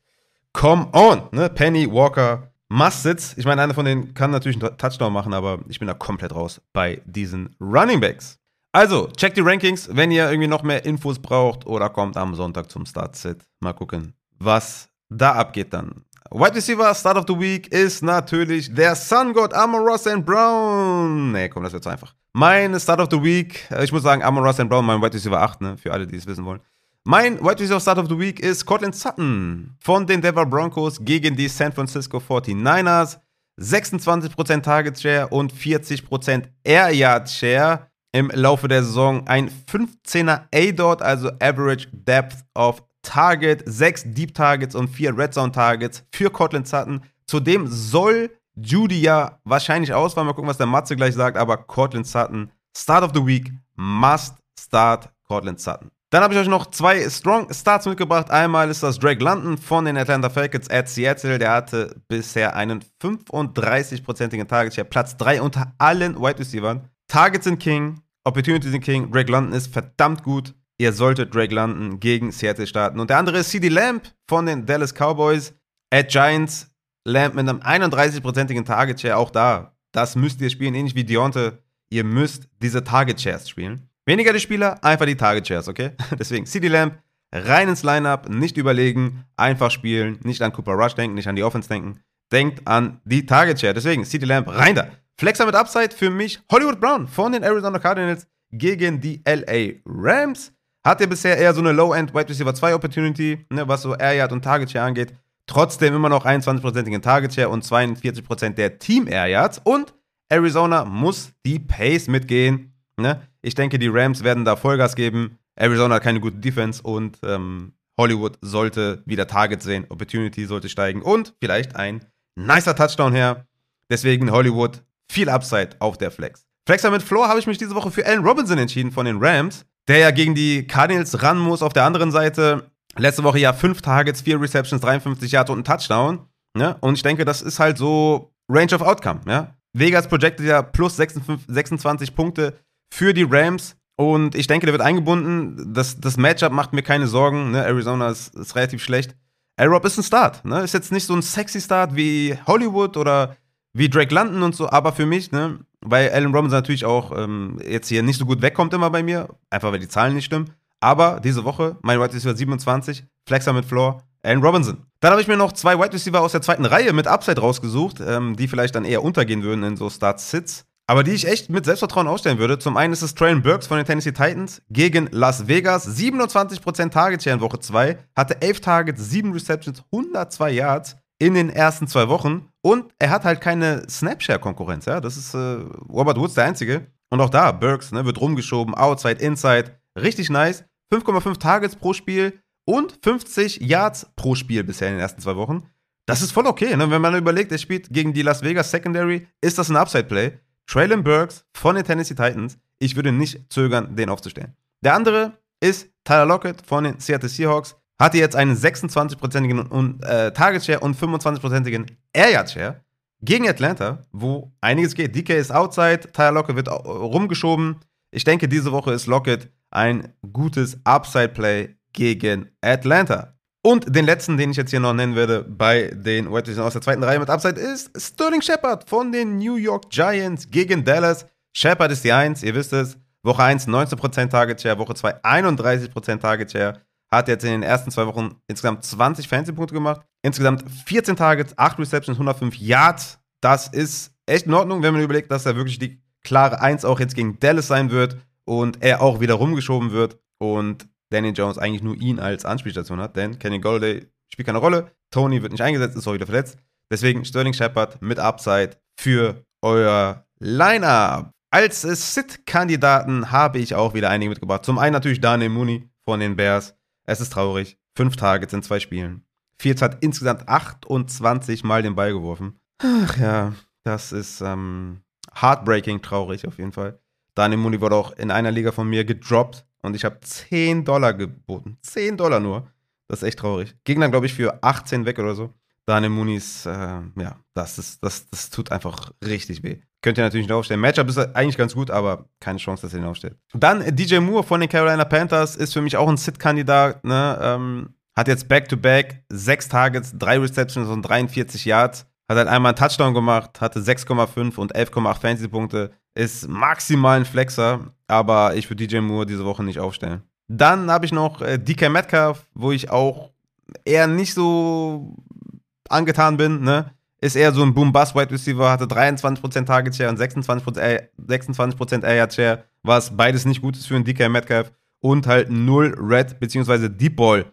Come on, ne? Penny, Walker, Must-Sits. Ich meine, einer von denen kann natürlich einen Touchdown machen, aber ich bin da komplett raus bei diesen Running Backs. Also, checkt die Rankings, wenn ihr irgendwie noch mehr Infos braucht oder kommt am Sonntag zum Start-Sit. Mal gucken, was da abgeht dann. Wide Receiver Start of the Week ist natürlich der Sun God Amon Ross and Brown. Nee, komm, das wird zu einfach. Mein Start of the Week, äh, ich muss sagen, Amon and Brown, mein Wide Receiver 8, ne, für alle, die es wissen wollen. Mein Wide Receiver Start of the Week ist Cortland Sutton von den Denver Broncos gegen die San Francisco 49ers. 26% Target Share und 40% Air Yard Share im Laufe der Saison. Ein 15er A-Dot, also Average Depth of Target, sechs Deep Targets und vier Red Zone Targets für Cortland Sutton. Zudem soll Judy ja wahrscheinlich ausfallen. Mal gucken, was der Matze gleich sagt. Aber Cortland Sutton, Start of the Week, must start Cortland Sutton. Dann habe ich euch noch zwei Strong Starts mitgebracht. Einmal ist das Drake London von den Atlanta Falcons at Seattle. Der hatte bisher einen 35-prozentigen Target Share, Platz 3 unter allen Wide Receivers. Targets sind King, Opportunities sind King. Drake London ist verdammt gut ihr solltet Drake London gegen Seattle starten. Und der andere ist CD Lamb von den Dallas Cowboys at Giants. Lamb mit einem 31-prozentigen Target Share, auch da. Das müsst ihr spielen, ähnlich wie Deontay. Ihr müsst diese Target Shares spielen. Weniger die Spieler, einfach die Target Shares, okay? Deswegen CD Lamb rein ins Lineup, nicht überlegen, einfach spielen, nicht an Cooper Rush denken, nicht an die Offense denken. Denkt an die Target Share. Deswegen CD Lamb rein da. Flexer mit Upside für mich Hollywood Brown von den Arizona Cardinals gegen die LA Rams. Hat er bisher eher so eine Low-End Wide Receiver 2 Opportunity, ne, was so Air Yard und Target Share angeht. Trotzdem immer noch 21%igen Target Share und 42% der Team Air Yards. Und Arizona muss die Pace mitgehen. Ne? Ich denke, die Rams werden da Vollgas geben. Arizona hat keine gute Defense und ähm, Hollywood sollte wieder Target sehen. Opportunity sollte steigen und vielleicht ein nicer Touchdown her. Deswegen Hollywood viel Upside auf der Flex. Flexer mit Floor habe ich mich diese Woche für Allen Robinson entschieden von den Rams, der ja gegen die Cardinals ran muss. Auf der anderen Seite letzte Woche ja 5 Targets, 4 Receptions, 53 Yards und ein Touchdown. Ja? Und ich denke, das ist halt so Range of Outcome. Ja? Vegas projected ja plus 26, 26 Punkte für die Rams. Und ich denke, der wird eingebunden. Das, das Matchup macht mir keine Sorgen. Ne? Arizona ist, ist relativ schlecht. A-Rob ist ein Start. Ne? Ist jetzt nicht so ein sexy Start wie Hollywood oder wie Drake London und so, aber für mich, ne, weil Allen Robinson natürlich auch ähm, jetzt hier nicht so gut wegkommt immer bei mir, einfach weil die Zahlen nicht stimmen. Aber diese Woche, mein Wide Receiver 27, Flexer mit Floor, Allen Robinson. Dann habe ich mir noch zwei Wide Receiver aus der zweiten Reihe mit Upside rausgesucht, ähm, die vielleicht dann eher untergehen würden in so Start-Sits. Aber die ich echt mit Selbstvertrauen aufstellen würde. Zum einen ist es Traylon Burks von den Tennessee Titans gegen Las Vegas. 27% Target Share in Woche 2. Hatte 11 Targets, 7 Receptions, 102 Yards in den ersten zwei Wochen. Und er hat halt keine Snapshare-Konkurrenz. Ja? Das ist äh, Robert Woods der Einzige. Und auch da, Burks ne, wird rumgeschoben, Outside, Inside. Richtig nice. 5,5 Targets pro Spiel und 50 Yards pro Spiel bisher in den ersten zwei Wochen. Das ist voll okay. Ne? Wenn man überlegt, er spielt gegen die Las Vegas Secondary, ist das ein Upside-Play. Traylon Burks von den Tennessee Titans. Ich würde nicht zögern, den aufzustellen. Der andere ist Tyler Lockett von den Seattle Seahawks. Hatte jetzt einen 26-prozentigen äh, Target Share und 25-prozentigen Air Yard Share gegen Atlanta, wo einiges geht. DK ist outside, Tyler Lockett wird rumgeschoben. Ich denke, diese Woche ist Lockett ein gutes Upside-Play gegen Atlanta. Und den letzten, den ich jetzt hier noch nennen werde, bei den Wide aus der zweiten Reihe mit Upside ist Sterling Shepard von den New York Giants gegen Dallas. Shepard ist die 1, ihr wisst es. Woche 1 19% Target Share, Woche 2 31% Target Share. Hat jetzt in den ersten zwei Wochen insgesamt 20 Fantasy-Punkte gemacht. Insgesamt 14 Targets, 8 Receptions, 105 Yards. Das ist echt in Ordnung, wenn man überlegt, dass er wirklich die klare 1 auch jetzt gegen Dallas sein wird und er auch wieder rumgeschoben wird. Und Danny Jones eigentlich nur ihn als Anspielstation hat, denn Kenny Golladay spielt keine Rolle, Tony wird nicht eingesetzt, ist auch wieder verletzt. Deswegen Sterling Shepard mit Upside für euer Lineup. Als Sit-Kandidaten habe ich auch wieder einige mitgebracht. Zum einen natürlich Daniel Mooney von den Bears. Es ist traurig. Fünf Targets in zwei Spielen. Fields hat insgesamt 28 Mal den Ball geworfen. Ach ja, das ist ähm, heartbreaking traurig auf jeden Fall. Daniel Mooney wurde auch in einer Liga von mir gedroppt und ich habe 10 Dollar geboten. 10 Dollar nur. Das ist echt traurig. Gegner, glaube ich, für 18 weg oder so. Daniel Moonies, äh, ja, das, ist, das, das tut einfach richtig weh. Könnt ihr natürlich nicht aufstellen. Matchup ist eigentlich ganz gut, aber keine Chance, dass ihr ihn aufstellt. Dann DJ Moore von den Carolina Panthers ist für mich auch ein Sit-Kandidat. Ne? Ähm, hat jetzt Back-to-Back -back, 6 Targets, 3 Receptions und 43 Yards. Hat halt einmal einen Touchdown gemacht, hatte 6,5 und 11,8 Fantasy-Punkte. Ist maximal ein Flexer, aber ich würde DJ Moore diese Woche nicht aufstellen. Dann habe ich noch äh, DK Metcalf, wo ich auch eher nicht so angetan bin. Ne? Ist eher so ein Boom-Bust-Wide Receiver, hatte 23% Target Share und 26%, äh, 26 Air Share, was beides nicht gut ist für einen DK Metcalf. Und halt null Red- bzw. Deep Ball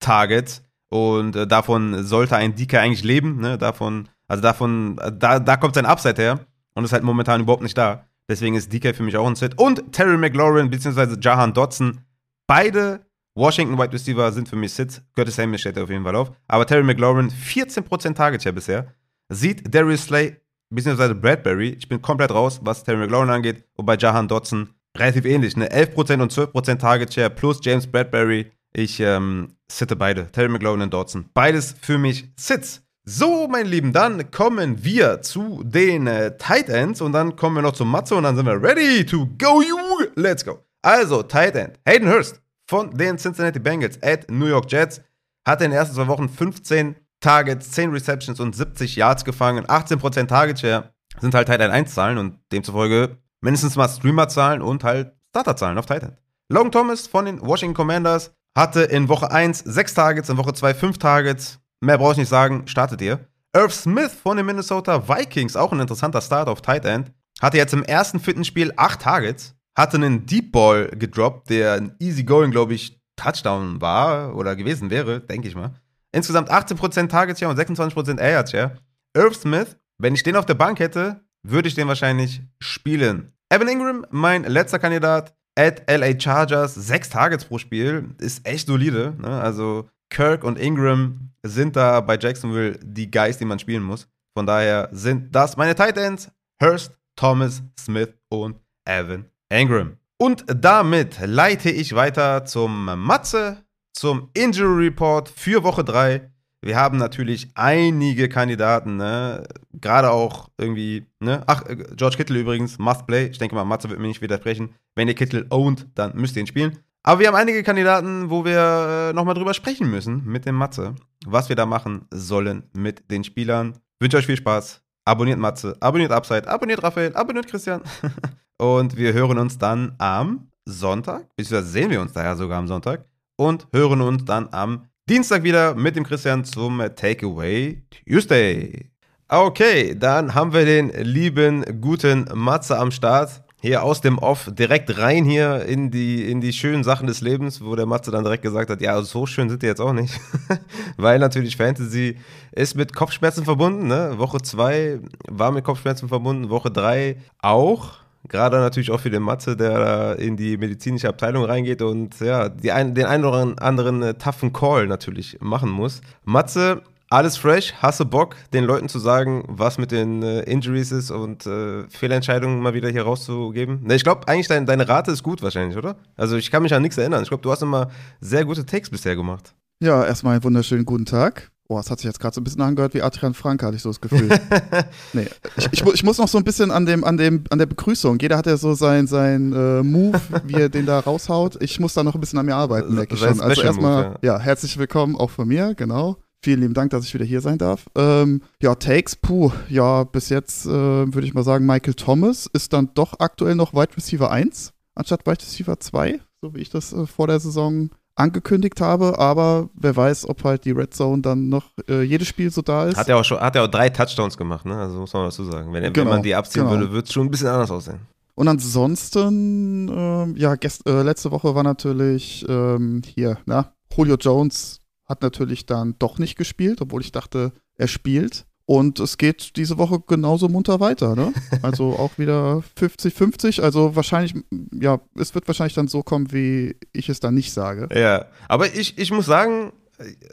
Targets. Und äh, davon sollte ein DK eigentlich leben. Ne? Davon also davon, da, da kommt sein Upside her und ist halt momentan überhaupt nicht da. Deswegen ist DK für mich auch ein Set. Und Terry McLaurin bzw. Jahan Dodson, beide Washington Wide Receiver sind für mich Sits. Curtis Samuel steht auf jeden Fall auf. Aber Terry McLaurin, 14% Target Share bisher. Sieht Darius Slay bzw. Bradbury, ich bin komplett raus, was Terry McLaurin angeht. Und bei Jahan Dodson relativ ähnlich. Ne? 11% und 12% Target Share plus James Bradbury. Ich ähm, sitte beide. Terry McLaurin und Dodson. Beides für mich Sits. So, meine Lieben, dann kommen wir zu den äh, Tight Ends und dann kommen wir noch zum Matze und dann sind wir ready to go, you. Let's go. Also, Tight End, Hayden Hurst von den Cincinnati Bengals at New York Jets hat in den ersten zwei Wochen 15 Targets, 10 Receptions und 70 Yards gefangen, 18% Target Share sind halt Tight End 1 Zahlen und demzufolge mindestens mal Streamer-Zahlen und halt Starter-Zahlen auf Tight End. Logan Thomas von den Washington Commanders hatte in Woche 1 6 Targets, in Woche 2 5 Targets, Mehr brauche ich nicht sagen, startet ihr. Irv Smith von den Minnesota Vikings, auch ein interessanter Start auf Tight End, hatte jetzt im ersten Fitnessspiel 8 Targets, hatte einen Deep Ball gedroppt, der ein easy-going, glaube ich, Touchdown war oder gewesen wäre, denke ich mal. Insgesamt 18% Target Share und 26% Air Share. Irv Smith, wenn ich den auf der Bank hätte, würde ich den wahrscheinlich spielen. Evan Ingram, mein letzter Kandidat, at LA Chargers, 6 Targets pro Spiel, ist echt solide. Ne? Also Kirk und Ingram sind da bei Jacksonville die Guys, die man spielen muss. Von daher sind das meine Titans, Hurst, Thomas, Smith und Evan Engram. Und damit leite ich weiter zum Matze, zum Injury Report für Woche 3. Wir haben natürlich einige Kandidaten, ne? gerade auch irgendwie, ne? ach, George Kittle übrigens, must play. Ich denke mal, Matze wird mir nicht widersprechen. Wenn ihr Kittle ownt, dann müsst ihr ihn spielen. Aber wir haben einige Kandidaten, wo wir äh, nochmal drüber sprechen müssen mit dem Matze, was wir da machen sollen mit den Spielern. wünsche euch viel Spaß. Abonniert Matze, abonniert Upside, abonniert Raphael, abonniert Christian. und wir hören uns dann am Sonntag, beziehungsweise sehen wir uns daher sogar am Sonntag und hören uns dann am Dienstag wieder mit dem Christian zum Takeaway Tuesday. Okay, dann haben wir den lieben, guten Matze am Start hier aus dem Off direkt rein hier in die, in die schönen Sachen des Lebens, wo der Matze dann direkt gesagt hat, ja, so schön sind die jetzt auch nicht. Weil natürlich Fantasy ist mit Kopfschmerzen verbunden. Ne? Woche 2 war mit Kopfschmerzen verbunden, Woche 3 auch. Gerade natürlich auch für den Matze, der da in die medizinische Abteilung reingeht und ja, ein, den einen oder anderen äh, toughen Call natürlich machen muss. Matze alles fresh, hasse Bock, den Leuten zu sagen, was mit den äh, Injuries ist und äh, Fehlentscheidungen mal wieder hier rauszugeben? Ne, ich glaube eigentlich, dein, deine Rate ist gut wahrscheinlich, oder? Also ich kann mich an nichts erinnern. Ich glaube, du hast immer sehr gute Takes bisher gemacht. Ja, erstmal einen wunderschönen guten Tag. Oh, es hat sich jetzt gerade so ein bisschen angehört wie Adrian Frank, hatte ich so das Gefühl. nee, ich, ich, ich, muss noch so ein bisschen an, dem, an, dem, an der Begrüßung. Jeder hat ja so sein, sein äh, Move, wie er den da raushaut. Ich muss da noch ein bisschen an mir arbeiten, merke ich schon. Also erstmal, ja. ja, herzlich willkommen auch von mir, genau. Vielen lieben Dank, dass ich wieder hier sein darf. Ähm, ja, Takes, puh, ja, bis jetzt äh, würde ich mal sagen, Michael Thomas ist dann doch aktuell noch Wide Receiver 1 anstatt Wide Receiver 2, so wie ich das äh, vor der Saison angekündigt habe, aber wer weiß, ob halt die Red Zone dann noch äh, jedes Spiel so da ist. Hat er auch schon, hat er auch drei Touchdowns gemacht, ne? Also muss man dazu sagen. Wenn, genau, wenn man die abziehen genau. würde, würde es schon ein bisschen anders aussehen. Und ansonsten, ähm, ja, gest, äh, letzte Woche war natürlich ähm, hier, na, Julio Jones hat natürlich dann doch nicht gespielt, obwohl ich dachte, er spielt. Und es geht diese Woche genauso munter weiter, ne? Also auch wieder 50-50. Also wahrscheinlich, ja, es wird wahrscheinlich dann so kommen, wie ich es dann nicht sage. Ja, aber ich, ich muss sagen,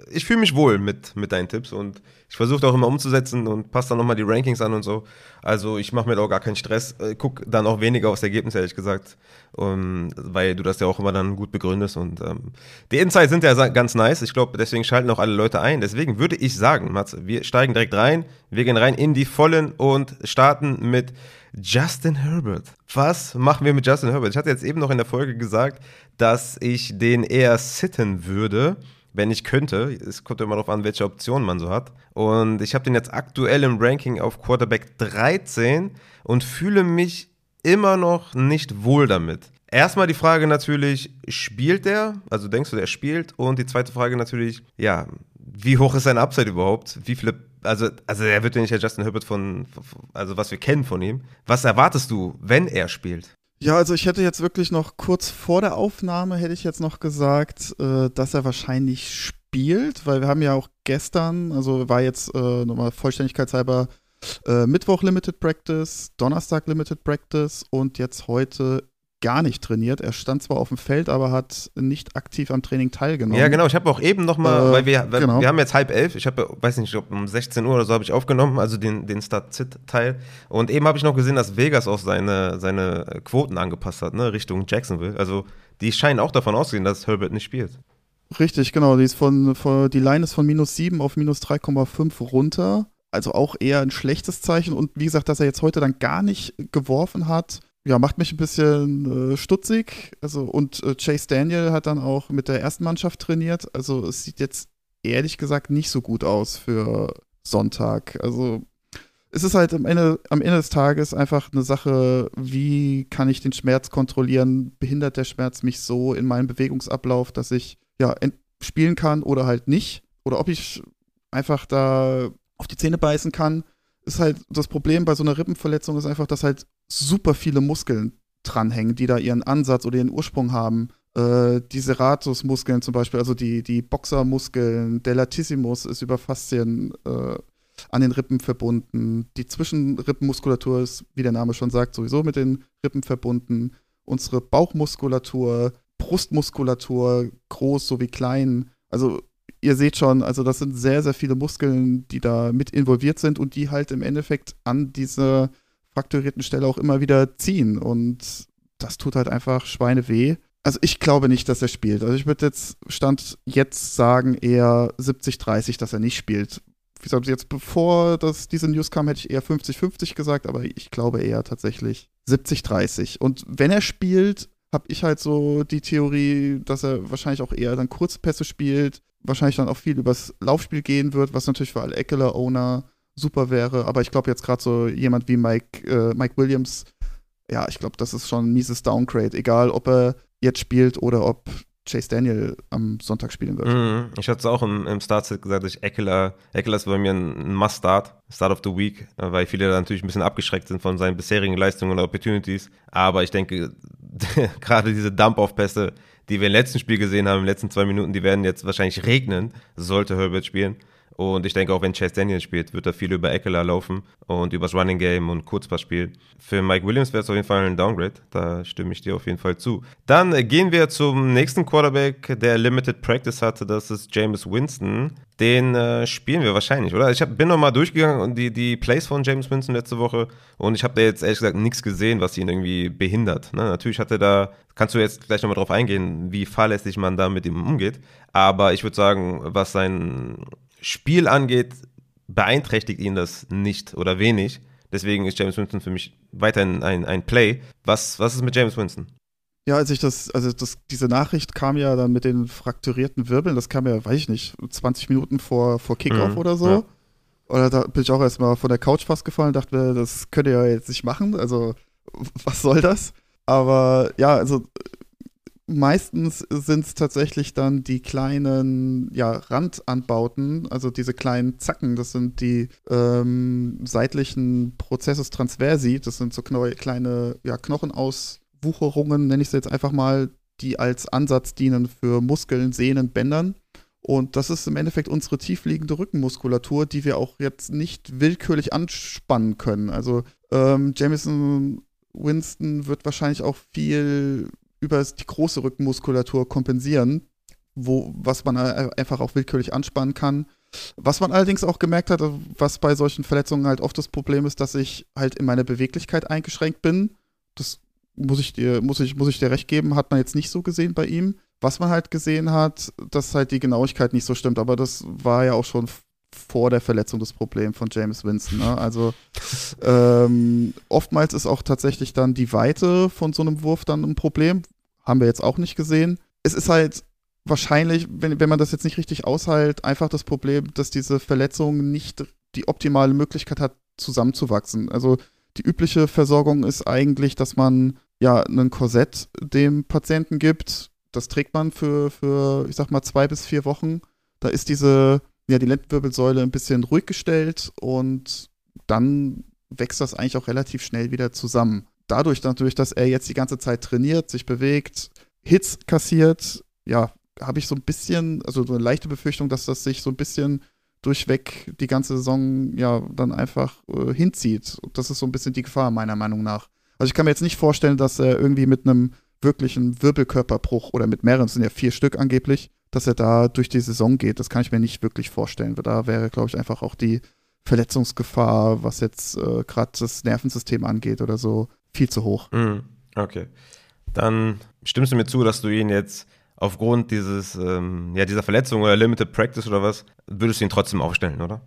ich fühle mich wohl mit, mit deinen Tipps und ich versuche auch immer umzusetzen und passe dann nochmal die Rankings an und so. Also ich mache mir da auch gar keinen Stress. Äh, guck dann auch weniger aufs Ergebnis, ehrlich gesagt. Um, weil du das ja auch immer dann gut begründest. Und ähm, die Insights sind ja ganz nice. Ich glaube, deswegen schalten auch alle Leute ein. Deswegen würde ich sagen, Mats, wir steigen direkt rein. Wir gehen rein in die Vollen und starten mit Justin Herbert. Was machen wir mit Justin Herbert? Ich hatte jetzt eben noch in der Folge gesagt, dass ich den eher sitten würde wenn ich könnte. Es kommt immer darauf an, welche Optionen man so hat. Und ich habe den jetzt aktuell im Ranking auf Quarterback 13 und fühle mich immer noch nicht wohl damit. Erstmal die Frage natürlich, spielt der? Also denkst du, der spielt? Und die zweite Frage natürlich, ja, wie hoch ist sein Upside überhaupt? Wie viele, also, also er wird ja nicht der Justin Herbert von, also was wir kennen von ihm. Was erwartest du, wenn er spielt? Ja, also ich hätte jetzt wirklich noch kurz vor der Aufnahme hätte ich jetzt noch gesagt, äh, dass er wahrscheinlich spielt, weil wir haben ja auch gestern, also war jetzt äh, nochmal vollständigkeitshalber äh, Mittwoch Limited Practice, Donnerstag Limited Practice und jetzt heute gar nicht trainiert. Er stand zwar auf dem Feld, aber hat nicht aktiv am Training teilgenommen. Ja, genau. Ich habe auch eben nochmal, äh, weil wir, weil genau. wir haben jetzt halb elf. Ich habe, weiß nicht, ob um 16 Uhr oder so habe ich aufgenommen, also den, den Start-Sit-Teil. Und eben habe ich noch gesehen, dass Vegas auch seine, seine Quoten angepasst hat, ne, Richtung Jacksonville. Also die scheinen auch davon auszugehen, dass Herbert nicht spielt. Richtig, genau. Die, ist von, von, die Line ist von minus 7 auf minus 3,5 runter. Also auch eher ein schlechtes Zeichen. Und wie gesagt, dass er jetzt heute dann gar nicht geworfen hat, ja, macht mich ein bisschen äh, stutzig. Also, und äh, Chase Daniel hat dann auch mit der ersten Mannschaft trainiert. Also, es sieht jetzt ehrlich gesagt nicht so gut aus für Sonntag. Also, es ist halt am Ende, am Ende des Tages einfach eine Sache, wie kann ich den Schmerz kontrollieren? Behindert der Schmerz mich so in meinem Bewegungsablauf, dass ich ja spielen kann oder halt nicht? Oder ob ich einfach da auf die Zähne beißen kann ist halt das Problem bei so einer Rippenverletzung ist einfach, dass halt super viele Muskeln dranhängen, die da ihren Ansatz oder ihren Ursprung haben. Äh, die Serratus-Muskeln zum Beispiel, also die, die Boxermuskeln, der Latissimus ist über Faszien äh, an den Rippen verbunden. Die Zwischenrippenmuskulatur ist, wie der Name schon sagt, sowieso mit den Rippen verbunden. Unsere Bauchmuskulatur, Brustmuskulatur, groß sowie klein. Also ihr seht schon, also das sind sehr, sehr viele Muskeln, die da mit involviert sind und die halt im Endeffekt an diese frakturierten Stelle auch immer wieder ziehen. Und das tut halt einfach Schweine weh. Also ich glaube nicht, dass er spielt. Also ich würde jetzt Stand jetzt sagen eher 70-30, dass er nicht spielt. Wie gesagt, jetzt bevor das, diese News kam, hätte ich eher 50-50 gesagt, aber ich glaube eher tatsächlich 70-30. Und wenn er spielt, habe ich halt so die Theorie, dass er wahrscheinlich auch eher dann Kurzpässe spielt, wahrscheinlich dann auch viel übers Laufspiel gehen wird, was natürlich für alle Eckler-Owner super wäre. Aber ich glaube jetzt gerade so jemand wie Mike, äh, Mike Williams, ja, ich glaube, das ist schon ein mieses Downgrade. Egal, ob er jetzt spielt oder ob Chase Daniel am Sonntag spielen wird. Mhm. Ich hatte es auch im, im Startset gesagt, dass ich Eckler, Eckler ist bei mir ein Must-Start, Start of the Week, weil viele da natürlich ein bisschen abgeschreckt sind von seinen bisherigen Leistungen und Opportunities. Aber ich denke, gerade diese Dump-Off-Pässe, die wir im letzten Spiel gesehen haben, in den letzten zwei Minuten, die werden jetzt wahrscheinlich regnen, sollte Herbert spielen. Und ich denke auch, wenn Chase Daniel spielt, wird er viel über Eckler laufen und übers Running Game und Kurzpass spielen. Für Mike Williams wäre es auf jeden Fall ein Downgrade. Da stimme ich dir auf jeden Fall zu. Dann äh, gehen wir zum nächsten Quarterback, der Limited Practice hatte. Das ist James Winston. Den äh, spielen wir wahrscheinlich, oder? Ich hab, bin nochmal durchgegangen und die, die Plays von James Winston letzte Woche und ich habe da jetzt ehrlich gesagt nichts gesehen, was ihn irgendwie behindert. Ne? Natürlich hat er da, kannst du jetzt gleich nochmal drauf eingehen, wie fahrlässig man da mit ihm umgeht. Aber ich würde sagen, was sein Spiel angeht, beeinträchtigt ihn das nicht oder wenig. Deswegen ist James Winston für mich weiterhin ein, ein Play. Was, was ist mit James Winston? Ja, als ich das, also das, diese Nachricht kam ja dann mit den frakturierten Wirbeln, das kam ja, weiß ich nicht, 20 Minuten vor, vor Kickoff mhm, oder so. Ja. Oder da bin ich auch erstmal von der Couch fast gefallen und dachte, das könnt ihr ja jetzt nicht machen. Also, was soll das? Aber ja, also meistens sind es tatsächlich dann die kleinen ja, Randanbauten, also diese kleinen Zacken, das sind die ähm, seitlichen Prozessus transversi, das sind so kleine ja, Knochenauswucherungen, nenne ich sie jetzt einfach mal, die als Ansatz dienen für Muskeln, Sehnen, Bändern. Und das ist im Endeffekt unsere tiefliegende Rückenmuskulatur, die wir auch jetzt nicht willkürlich anspannen können. Also ähm, Jameson Winston wird wahrscheinlich auch viel über die große Rückenmuskulatur kompensieren, wo, was man einfach auch willkürlich anspannen kann. Was man allerdings auch gemerkt hat, was bei solchen Verletzungen halt oft das Problem ist, dass ich halt in meiner Beweglichkeit eingeschränkt bin. Das muss ich dir, muss ich, muss ich dir recht geben, hat man jetzt nicht so gesehen bei ihm. Was man halt gesehen hat, dass halt die Genauigkeit nicht so stimmt, aber das war ja auch schon vor der Verletzung das Problem von James Winston. Ne? Also ähm, oftmals ist auch tatsächlich dann die Weite von so einem Wurf dann ein Problem. Haben wir jetzt auch nicht gesehen. Es ist halt wahrscheinlich, wenn, wenn man das jetzt nicht richtig aushält, einfach das Problem, dass diese Verletzung nicht die optimale Möglichkeit hat, zusammenzuwachsen. Also die übliche Versorgung ist eigentlich, dass man ja ein Korsett dem Patienten gibt. Das trägt man für, für, ich sag mal, zwei bis vier Wochen. Da ist diese ja, die Lendenwirbelsäule ein bisschen ruhig gestellt und dann wächst das eigentlich auch relativ schnell wieder zusammen. Dadurch natürlich, dass er jetzt die ganze Zeit trainiert, sich bewegt, Hits kassiert, ja, habe ich so ein bisschen, also so eine leichte Befürchtung, dass das sich so ein bisschen durchweg die ganze Saison ja dann einfach äh, hinzieht. Das ist so ein bisschen die Gefahr, meiner Meinung nach. Also ich kann mir jetzt nicht vorstellen, dass er irgendwie mit einem wirklichen Wirbelkörperbruch oder mit mehreren, es sind ja vier Stück angeblich, dass er da durch die Saison geht. Das kann ich mir nicht wirklich vorstellen. Da wäre, glaube ich, einfach auch die Verletzungsgefahr, was jetzt äh, gerade das Nervensystem angeht oder so, viel zu hoch. Mm, okay. Dann stimmst du mir zu, dass du ihn jetzt aufgrund dieses, ähm, ja, dieser Verletzung oder Limited Practice oder was, würdest du ihn trotzdem aufstellen, oder?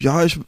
Ja, ich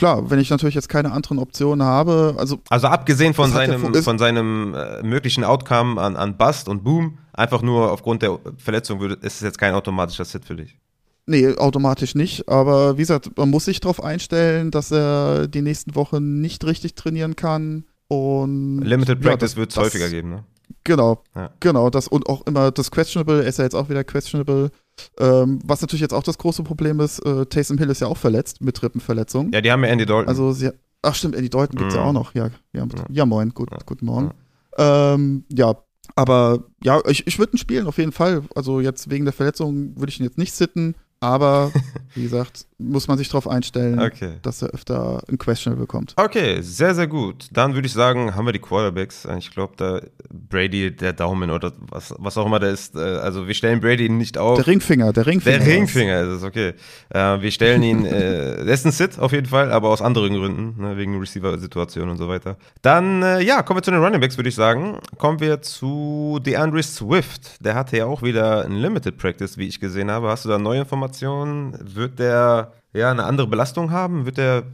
klar, wenn ich natürlich jetzt keine anderen Optionen habe, also. Also abgesehen von seinem, ja von seinem äh, möglichen Outcome an, an Bust und Boom, einfach nur aufgrund der Verletzung würde, ist es jetzt kein automatischer Sit für dich. Nee, automatisch nicht. Aber wie gesagt, man muss sich darauf einstellen, dass er die nächsten Wochen nicht richtig trainieren kann. Und Limited Practice ja, wird es häufiger geben, ne? Genau, ja. genau. Das, und auch immer das Questionable ist ja jetzt auch wieder Questionable. Ähm, was natürlich jetzt auch das große Problem ist, äh, Taysom Hill ist ja auch verletzt mit Rippenverletzung. Ja, die haben ja Andy Dalton. Also sie, ach stimmt, Andy Dalton gibt es mhm. ja auch noch. Ja, ja, ja moin, gut, ja. guten Morgen. Ja. Ähm, ja, aber ja, ich, ich würde ihn spielen auf jeden Fall. Also jetzt wegen der Verletzung würde ich ihn jetzt nicht sitten. Aber, wie gesagt, muss man sich darauf einstellen, Okay. dass er öfter ein Questionable bekommt. Okay, sehr, sehr gut. Dann würde ich sagen, haben wir die Quarterbacks. Ich glaube, da Brady, der Daumen oder was, was auch immer der ist. äh, Also wir stellen Brady nicht auf. Der Ringfinger, der Ringfinger. Der Ringfinger ist es, okay. Äh, wir stellen ihn, äh, der ist ein Sit auf jeden Fall, aber aus anderen Gründen, ne, wegen Receiver-Situation und so weiter. Dann, äh, ja, kommen wir zu den Running Backs, würde ich sagen. Kommen wir zu DeAndre Swift. Der hatte ja auch wieder ein Limited Practice, wie ich gesehen habe. Hast du da neue Informationen? Wird der ja eine andere Belastung haben? Wird der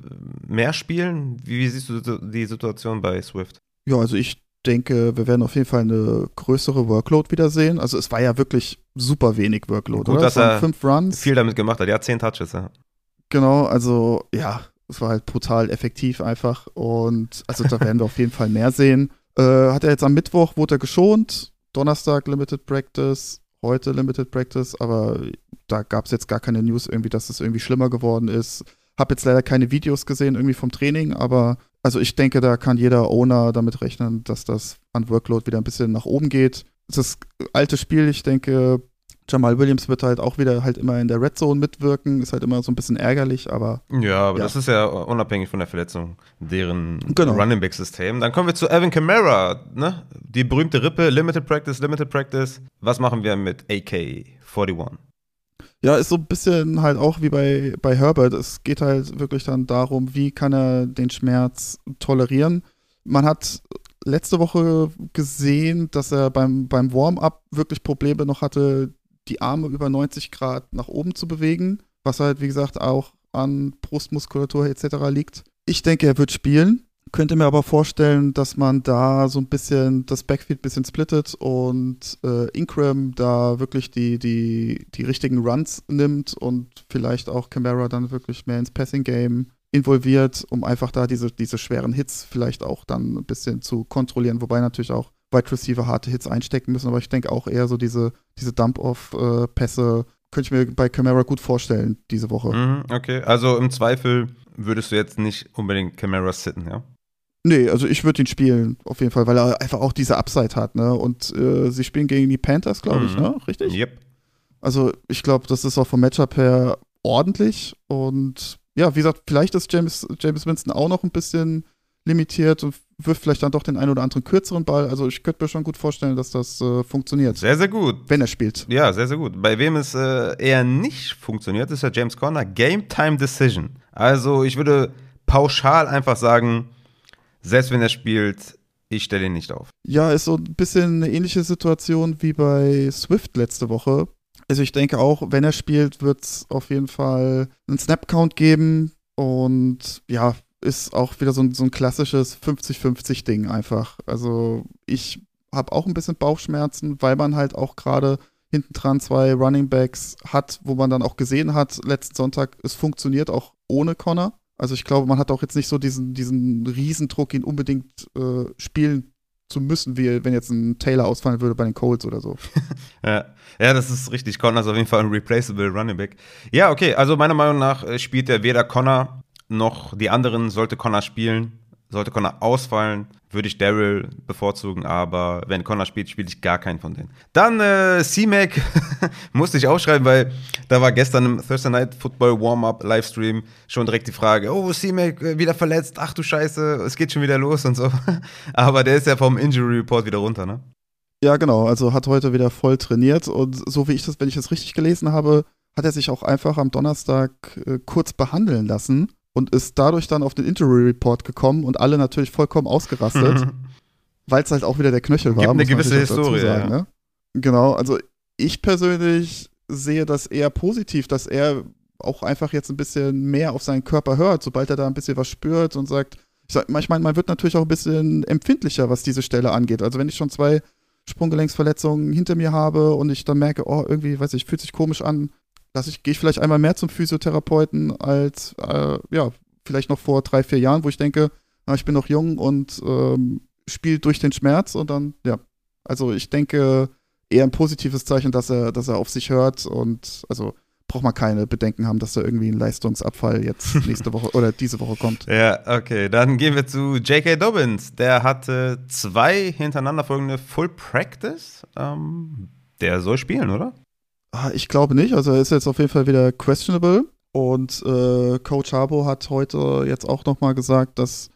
mehr spielen? Wie, wie siehst du die Situation bei Swift? Ja, also ich denke, wir werden auf jeden Fall eine größere Workload wiedersehen. Also es war ja wirklich super wenig Workload, Gut, oder? dass er fünf Runs. Viel damit gemacht hat. Ja, zehn Touches, ja. Genau, also ja, es war halt brutal effektiv einfach. Und also da werden wir auf jeden Fall mehr sehen. Äh, hat er jetzt am Mittwoch, wurde er geschont. Donnerstag Limited Practice, heute Limited Practice, aber da gab es jetzt gar keine News irgendwie, dass es irgendwie schlimmer geworden ist. Hab jetzt leider keine Videos gesehen irgendwie vom Training, aber also ich denke, da kann jeder Owner damit rechnen, dass das an Workload wieder ein bisschen nach oben geht. Das alte Spiel, ich denke, Jamal Williams wird halt auch wieder halt immer in der Red Zone mitwirken, ist halt immer so ein bisschen ärgerlich, aber Ja, aber Ja. das ist ja unabhängig von der Verletzung, deren Genau. Running Back System. Dann kommen wir zu Evan Kamara, ne? Die berühmte Rippe, Limited Practice, Limited Practice. Was machen wir mit AK41? Ja, ist so ein bisschen halt auch wie bei, bei Herbert. Es geht halt wirklich dann darum, wie kann er den Schmerz tolerieren. Man hat letzte Woche gesehen, dass er beim, beim Warm-up wirklich Probleme noch hatte, die Arme über 90 Grad nach oben zu bewegen, was halt, wie gesagt, auch an Brustmuskulatur etc. liegt. Ich denke, er wird spielen. Könnte mir aber vorstellen, dass man da so ein bisschen das Backfield ein bisschen splittet und äh, Ingram da wirklich die, die, die richtigen Runs nimmt und vielleicht auch Camara dann wirklich mehr ins Passing-Game involviert, um einfach da diese, diese schweren Hits vielleicht auch dann ein bisschen zu kontrollieren, wobei natürlich auch Wide Receiver harte Hits einstecken müssen, aber ich denke auch eher so diese, diese Dump-Off-Pässe könnte ich mir bei Camara gut vorstellen diese Woche. Mhm, okay, also im Zweifel würdest du jetzt nicht unbedingt Kamara sitten, ja? Nee, also ich würde ihn spielen, auf jeden Fall, weil er einfach auch diese Upside hat, ne? Und äh, sie spielen gegen die Panthers, glaube ich, Mhm. ne? Richtig? Yep. Also ich glaube, das ist auch vom Matchup her ordentlich. Und ja, wie gesagt, vielleicht ist James, James Winston auch noch ein bisschen limitiert und wirft vielleicht dann doch den einen oder anderen kürzeren Ball. Also ich könnte mir schon gut vorstellen, dass das äh, funktioniert, Sehr, sehr gut. wenn er spielt. Ja, sehr, sehr gut. Bei wem es äh, eher nicht funktioniert, ist ja James Conner. Game Time Decision. Also ich würde pauschal einfach sagen, selbst wenn er spielt, ich stelle ihn nicht auf. Ja, ist so ein bisschen eine ähnliche Situation wie bei Swift letzte Woche. Also ich denke auch, wenn er spielt, wird es auf jeden Fall einen Snap-Count geben und ja, ist auch wieder so ein, so ein klassisches 50-50-Ding einfach. Also ich habe auch ein bisschen Bauchschmerzen, weil man halt auch gerade hinten dran zwei Running Backs hat, wo man dann auch gesehen hat, letzten Sonntag, es funktioniert auch ohne Connor. Also ich glaube, man hat auch jetzt nicht so diesen, diesen Riesendruck, ihn unbedingt äh, spielen zu müssen, wie wenn jetzt ein Taylor ausfallen würde bei den Colts oder so. Ja. ja, das ist richtig. Connor ist auf jeden Fall ein replaceable Running Back. Ja, okay, also meiner Meinung nach äh, spielt er weder Connor noch die anderen. Sollte Connor spielen, sollte Connor ausfallen, würde ich Daryl bevorzugen, aber wenn Connor spielt, spiele ich gar keinen von denen. Dann äh, C-Mac musste ich aufschreiben, weil da war gestern im Thursday Night Football Warm-Up Livestream schon direkt die Frage, oh, C-Mac äh, wieder verletzt, ach du Scheiße, es geht schon wieder los und so. aber der ist ja vom Injury Report wieder runter, ne? Ja, genau. Also hat heute wieder voll trainiert und so wie ich das, wenn ich das richtig gelesen habe, hat er sich auch einfach am Donnerstag äh, kurz behandeln lassen und ist dadurch dann auf den Injury Report gekommen und alle natürlich vollkommen ausgerastet, weil es halt auch wieder der Knöchel war. Gibt eine gewisse Historie, ja. ne? Genau. Also ich persönlich sehe das eher positiv, dass er auch einfach jetzt ein bisschen mehr auf seinen Körper hört, sobald er da ein bisschen was spürt und sagt, ich, sag, ich meine, man wird natürlich auch ein bisschen empfindlicher, was diese Stelle angeht. Also wenn ich schon zwei Sprunggelenksverletzungen hinter mir habe und ich dann merke, oh, irgendwie, weiß ich, fühlt sich komisch an, lass ich, gehe ich vielleicht einmal mehr zum Physiotherapeuten als, äh, ja, vielleicht noch vor drei, vier Jahren, wo ich denke, na, ich bin noch jung und ähm, spiele durch den Schmerz und dann, ja. Also ich denke, eher ein positives Zeichen, dass er, dass er auf sich hört und also braucht man keine Bedenken haben, dass da irgendwie ein Leistungsabfall jetzt nächste Woche oder diese Woche kommt. Ja, okay. Dann gehen wir zu J.K. Dobbins. Der hatte zwei hintereinander folgende Full Practice. Ähm, der soll spielen, oder? Ah, Ich glaube nicht. Also er ist jetzt auf jeden Fall wieder questionable. Und äh, Coach Harbo hat heute jetzt auch nochmal gesagt, dass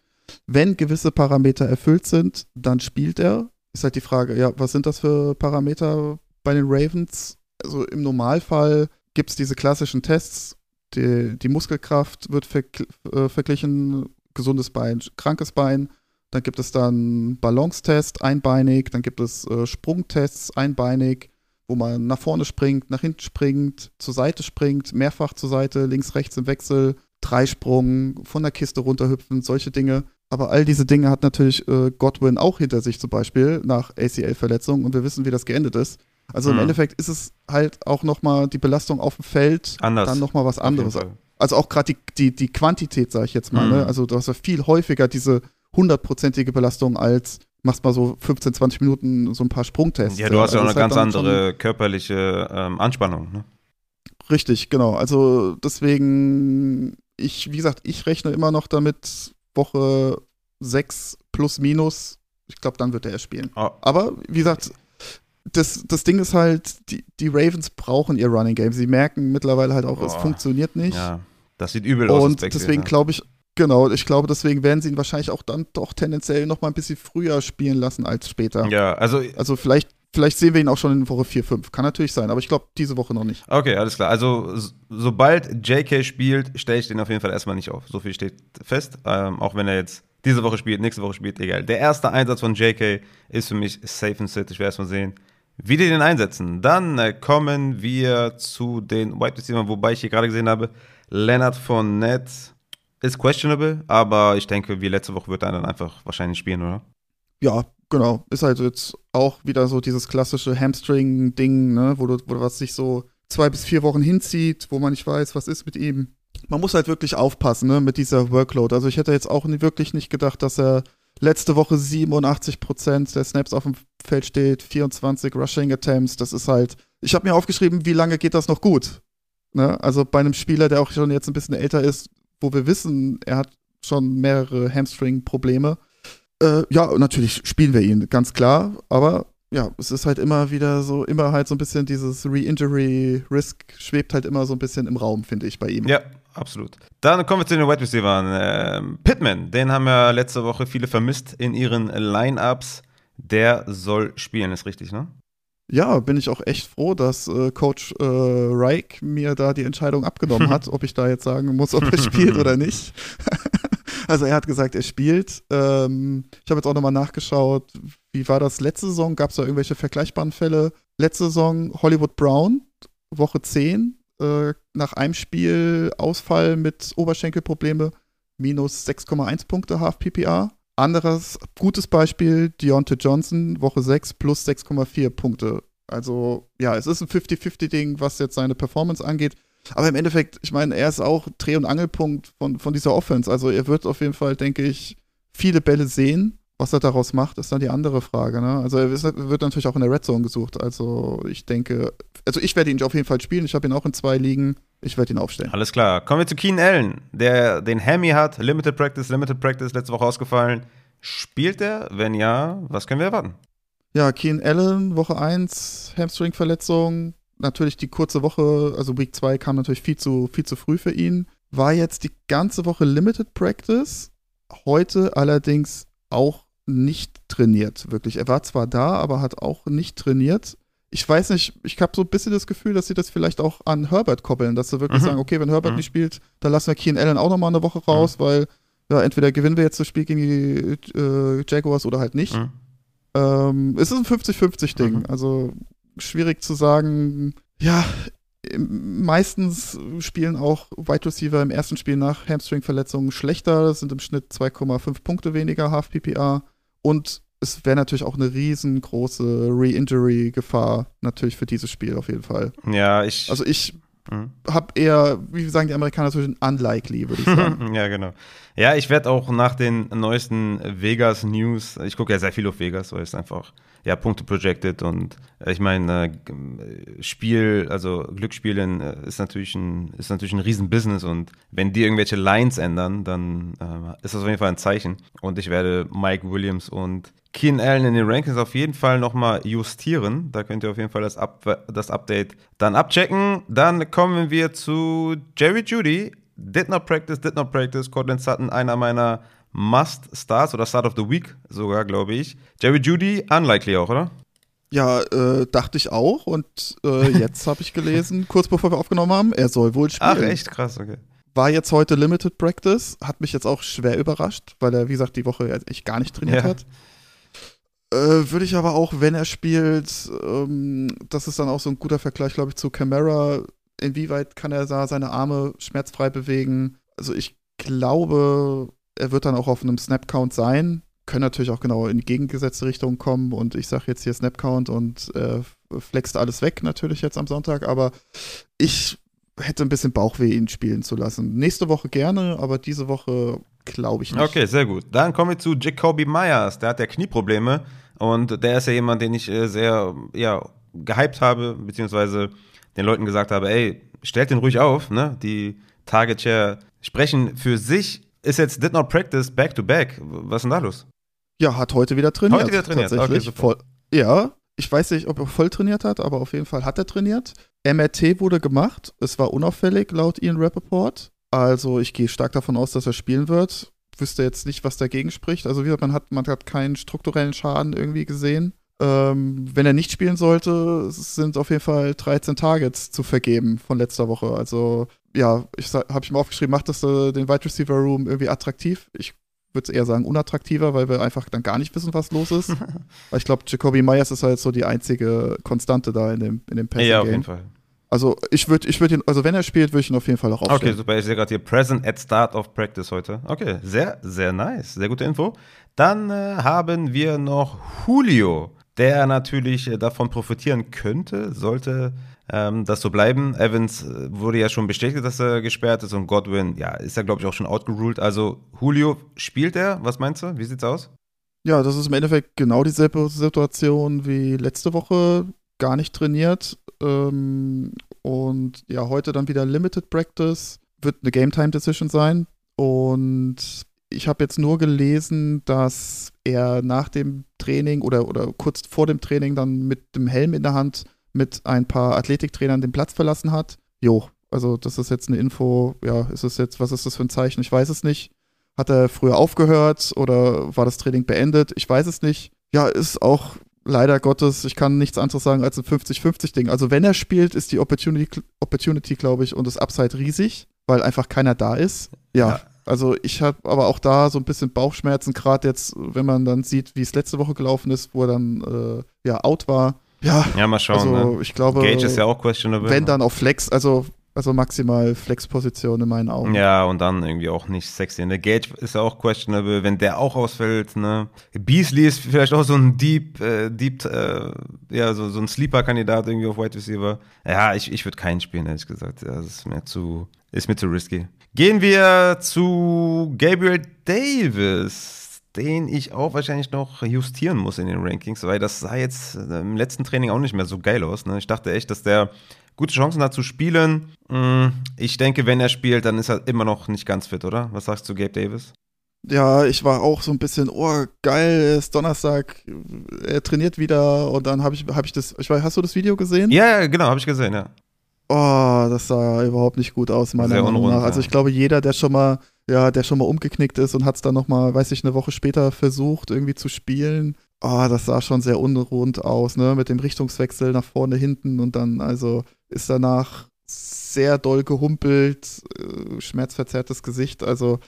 wenn gewisse Parameter erfüllt sind, dann spielt er. Ist halt die Frage, ja, was sind das für Parameter bei den Ravens? Also im Normalfall gibt es diese klassischen Tests. Die, die Muskelkraft wird vergl äh, verglichen, gesundes Bein, krankes Bein. Dann gibt es dann Balancetest, einbeinig. Dann gibt es äh, Sprungtests, einbeinig wo man nach vorne springt, nach hinten springt, zur Seite springt, mehrfach zur Seite, links, rechts im Wechsel, Dreisprung, von der Kiste runterhüpfen, solche Dinge. Aber all diese Dinge hat natürlich äh, Godwin auch hinter sich zum Beispiel nach ACL-Verletzung und wir wissen, wie das geendet ist. Also Mhm. im Endeffekt ist es halt auch nochmal die Belastung auf dem Feld, Anders. dann nochmal was anderes. Also auch gerade die, die, die Quantität, sage ich jetzt mal. Mhm. Ne? Also du hast ja viel häufiger diese hundertprozentige Belastung als machst mal so 15, 20 Minuten so ein paar Sprungtests. Ja, du hast ja auch eine ist ganz halt andere körperliche ähm, Anspannung. Ne? Richtig, genau. Also deswegen, ich, wie gesagt, ich rechne immer noch damit, Woche 6 plus minus, ich glaube, dann wird er spielen. Oh, Aber wie gesagt, das, das Ding ist halt, die, die Ravens brauchen ihr Running Game. Sie merken mittlerweile halt auch, es Boah. funktioniert nicht. ja, das sieht übel aus. Und deswegen glaube ich, genau, ich glaube, deswegen werden sie ihn wahrscheinlich auch dann doch tendenziell noch mal ein bisschen früher spielen lassen als später. Ja, also Also vielleicht, vielleicht sehen wir ihn auch schon in Woche 4, 5. Kann natürlich sein, aber ich glaube, diese Woche noch nicht. Okay, alles klar. Also, s- sobald JK spielt, stelle ich den auf jeden Fall erstmal nicht auf. So viel steht fest. Ähm, auch wenn er jetzt diese Woche spielt, nächste Woche spielt, egal. Der erste Einsatz von JK ist für mich safe and sit. Ich werde erstmal sehen, wie die den einsetzen. Dann äh, kommen wir zu den Wide Receivers, wobei ich hier gerade gesehen habe, Leonard Fournette ist questionable, aber ich denke, wie letzte Woche wird er dann einfach wahrscheinlich spielen, oder? Ja, genau. Ist halt jetzt auch wieder so dieses klassische Hamstring-Ding, ne, wo, du, wo was sich so zwei bis vier Wochen hinzieht, wo man nicht weiß, was ist mit ihm. Man muss halt wirklich aufpassen, ne, mit dieser Workload. Also ich hätte jetzt auch wirklich nicht gedacht, dass er letzte Woche 87% der Snaps auf dem Feld steht, 24 Rushing Attempts. Das ist halt, ich habe mir aufgeschrieben, wie lange geht das noch gut? Ne? Also bei einem Spieler, der auch schon jetzt ein bisschen älter ist, wo wir wissen, er hat schon mehrere Hamstring-Probleme. Äh, ja, natürlich spielen wir ihn, ganz klar. Aber ja, es ist halt immer wieder so, immer halt so ein bisschen dieses Re-Injury-Risk schwebt halt immer so ein bisschen im Raum, finde ich, bei ihm. Ja, absolut. Dann kommen wir zu den Wide Receivers. Ähm, Pittman, den haben ja letzte Woche viele vermisst in ihren Lineups. Der soll spielen, ist richtig, ne? Ja, bin ich auch echt froh, dass äh, Coach äh, Reich mir da die Entscheidung abgenommen hat, ob ich da jetzt sagen muss, ob er spielt oder nicht. also er hat gesagt, er spielt. Ähm, ich habe jetzt auch nochmal nachgeschaut, wie war das letzte Saison? Gab es da irgendwelche vergleichbaren Fälle? Letzte Saison Hollywood Brown, Woche 10, äh, nach einem Spiel Ausfall mit Oberschenkelprobleme, minus 6,1 Punkte Half PPA. Anderes gutes Beispiel, Deontay Johnson, Woche 6 plus 6,4 Punkte. Also, ja, es ist ein 50-50-Ding, was jetzt seine Performance angeht. Aber im Endeffekt, ich meine, er ist auch Dreh- und Angelpunkt von, von dieser Offense. Also, er wird auf jeden Fall, denke ich, viele Bälle sehen. Was er daraus macht, ist dann die andere Frage. Ne? Also, er wird natürlich auch in der Red Zone gesucht. Also, ich denke, also ich werde ihn auf jeden Fall spielen. Ich habe ihn auch in zwei Ligen. Ich werde ihn aufstellen. Alles klar. Kommen wir zu Keenan Allen, der den Hammy hat. Limited Practice, Limited Practice, letzte Woche ausgefallen. Spielt er? Wenn ja, was können wir erwarten? Ja, Keen Allen, Woche 1, Hamstring-Verletzung. Natürlich die kurze Woche, also Week 2 kam natürlich viel zu, viel zu früh für ihn. War jetzt die ganze Woche Limited Practice. Heute allerdings auch nicht trainiert, wirklich. Er war zwar da, aber hat auch nicht trainiert. Ich weiß nicht, ich habe so ein bisschen das Gefühl, dass sie das vielleicht auch an Herbert koppeln, dass sie wirklich Mhm. sagen, okay, wenn Herbert Mhm. nicht spielt, dann lassen wir Keen Allen auch nochmal eine Woche raus, weil ja, entweder gewinnen wir jetzt das Spiel gegen die äh, Jaguars oder halt nicht. Hm? Ähm, es ist ein 50-50-Ding. Mhm. Also schwierig zu sagen. Ja, meistens spielen auch Wide Receiver im ersten Spiel nach Hamstring-Verletzungen schlechter. Das sind im Schnitt 2,5 Punkte weniger Half PPA. Und es wäre natürlich auch eine riesengroße Re-Injury-Gefahr natürlich für dieses Spiel auf jeden Fall. Ja, ich. Also ich hm? habe eher, wie sagen die Amerikaner, zwischen unlikely, würde ich sagen. ja, genau. Ja, ich werde auch nach den neuesten Vegas News, ich gucke ja sehr viel auf Vegas, weil es einfach, ja, Punkte projected und äh, ich meine, äh, Spiel, also Glücksspielen äh, ist natürlich ein, ist natürlich ein Riesenbusiness und wenn die irgendwelche Lines ändern, dann äh, ist das auf jeden Fall ein Zeichen. Und ich werde Mike Williams und Keen Allen in den Rankings auf jeden Fall nochmal justieren. Da könnt ihr auf jeden Fall das, Up das Update dann abchecken. Dann kommen wir zu Jerry Judy. Did not practice, did not practice. Cortland Sutton, einer meiner Must-Stars oder Start of the Week sogar, glaube ich. Jerry Judy, unlikely auch, oder? Ja, äh, dachte ich auch. Und äh, jetzt habe ich gelesen, kurz bevor wir aufgenommen haben, er soll wohl spielen. Ach, echt krass, okay. War jetzt heute Limited Practice, hat mich jetzt auch schwer überrascht, weil er, wie gesagt, die Woche echt gar nicht trainiert Ja. hat. Äh, Würde ich aber auch, wenn er spielt, ähm, das ist dann auch so ein guter Vergleich, glaube ich, zu Camara. Inwieweit kann er da seine Arme schmerzfrei bewegen? Also ich glaube, er wird dann auch auf einem Snap-Count sein. Können natürlich auch genau in die gegengesetzte Richtung kommen und ich sage jetzt hier Snap-Count und äh, flext alles weg natürlich jetzt am Sonntag, aber ich hätte ein bisschen Bauchweh, ihn spielen zu lassen. Nächste Woche gerne, aber diese Woche glaube ich nicht. Okay, sehr gut. Dann kommen wir zu Jacoby Myers. Der hat ja Knieprobleme und der ist ja jemand, den ich äh, sehr ja, gehypt habe, beziehungsweise den Leuten gesagt habe, ey, stellt den ruhig auf, ne? Die Target Share sprechen für sich. Ist jetzt did not practice back to back. Was ist denn da los? Ja, hat heute wieder trainiert. Heute wieder trainiert, Tatsächlich. okay, voll, ja, ich weiß nicht, ob er voll trainiert hat, aber auf jeden Fall hat er trainiert. MRT wurde gemacht. Es war unauffällig laut Ian Rappaport. Also ich gehe stark davon aus, dass er spielen wird. Wüsste jetzt nicht, was dagegen spricht. Also wie gesagt, man hat, man hat keinen strukturellen Schaden irgendwie gesehen. Ähm, wenn er nicht spielen sollte, es sind auf jeden Fall 13 Targets zu vergeben von letzter Woche. Also ja, ich habe ich mir aufgeschrieben, macht das äh, den Wide Receiver Room irgendwie attraktiv. Ich würde eher sagen unattraktiver, weil wir einfach dann gar nicht wissen, was los ist. weil ich glaube, Jacoby Myers ist halt so die einzige Konstante da in dem, in dem Passing ja, auf Game. jeden Fall. Also ich würde ich würd ihn, also wenn er spielt, würde ich ihn auf jeden Fall auch Okay, aufstellen. super. Ich sehe gerade hier Present at Start of Practice heute. Okay, sehr, sehr nice. Sehr gute Info. Dann äh, haben wir noch Julio, der natürlich äh, davon profitieren könnte, sollte ähm, das so bleiben. Evans äh, wurde ja schon bestätigt, dass er gesperrt ist und Godwin, ja, ist ja, glaube ich, auch schon outgeruled. Also Julio, spielt er? Was meinst du? Wie sieht's aus? Ja, das ist im Endeffekt genau dieselbe Situation wie letzte Woche. Gar nicht trainiert. Ähm, und ja, heute dann wieder Limited Practice. Wird eine Game Time Decision sein. Und ich habe jetzt nur gelesen, dass er nach dem Training oder, oder kurz vor dem Training dann mit dem Helm in der Hand mit ein paar Athletiktrainern den Platz verlassen hat. Jo, also das ist jetzt eine Info. Ja, ist es jetzt, was ist das für ein Zeichen? Ich weiß es nicht. Hat er früher aufgehört oder war das Training beendet? Ich weiß es nicht. Ja, ist auch leider Gottes, ich kann nichts anderes sagen als ein 50-50-Ding. Also wenn er spielt, ist die Opportunity, Opportunity glaube ich, und das Upside riesig, weil einfach keiner da ist. Ja, Ja. also ich habe aber auch da so ein bisschen Bauchschmerzen, gerade jetzt, wenn man dann sieht, wie es letzte Woche gelaufen ist, wo er dann äh, ja out war. Ja, Ja, mal schauen. also ne? ich glaube, Gage ist ja auch questionable. wenn dann auf Flex, also, also maximal Flex-Position in meinen Augen. Ja, und dann irgendwie auch nicht sexy. Ne? Gage ist ja auch questionable, wenn der auch ausfällt. Ne? Beasley ist vielleicht auch so ein Deep, äh, Deep, äh, ja, so, so ein Sleeper-Kandidat irgendwie auf Wide Receiver. Ja, ich, ich würde keinen spielen, ehrlich gesagt. Ja, das ist mir zu, ist mir zu risky. Gehen wir zu Gabriel Davis, den ich auch wahrscheinlich noch justieren muss in den Rankings, weil das sah jetzt äh, im letzten Training auch nicht mehr so geil aus. Ne? Ich dachte echt, dass der gute Chancen hat zu spielen. Mm, Ich denke, wenn er spielt, dann ist er immer noch nicht ganz fit, oder? Was sagst du, Gabe Davis? Ja, ich war auch so ein bisschen, oh, geil, ist Donnerstag, er trainiert wieder und dann habe ich, hab ich das, ich weiß, hast du das Video gesehen? Ja, genau, habe ich gesehen, ja. Oh, das sah überhaupt nicht gut aus, meiner Sehr Meinung unrund, nach. Also ich glaube, jeder, der schon mal, ja, der schon mal umgeknickt ist und hat es dann nochmal, weiß ich, eine Woche später versucht, irgendwie zu spielen. Oh, das sah schon sehr unrund aus, ne? Mit dem Richtungswechsel nach vorne, hinten und dann, also ist danach sehr doll gehumpelt, äh, schmerzverzerrtes Gesicht, also.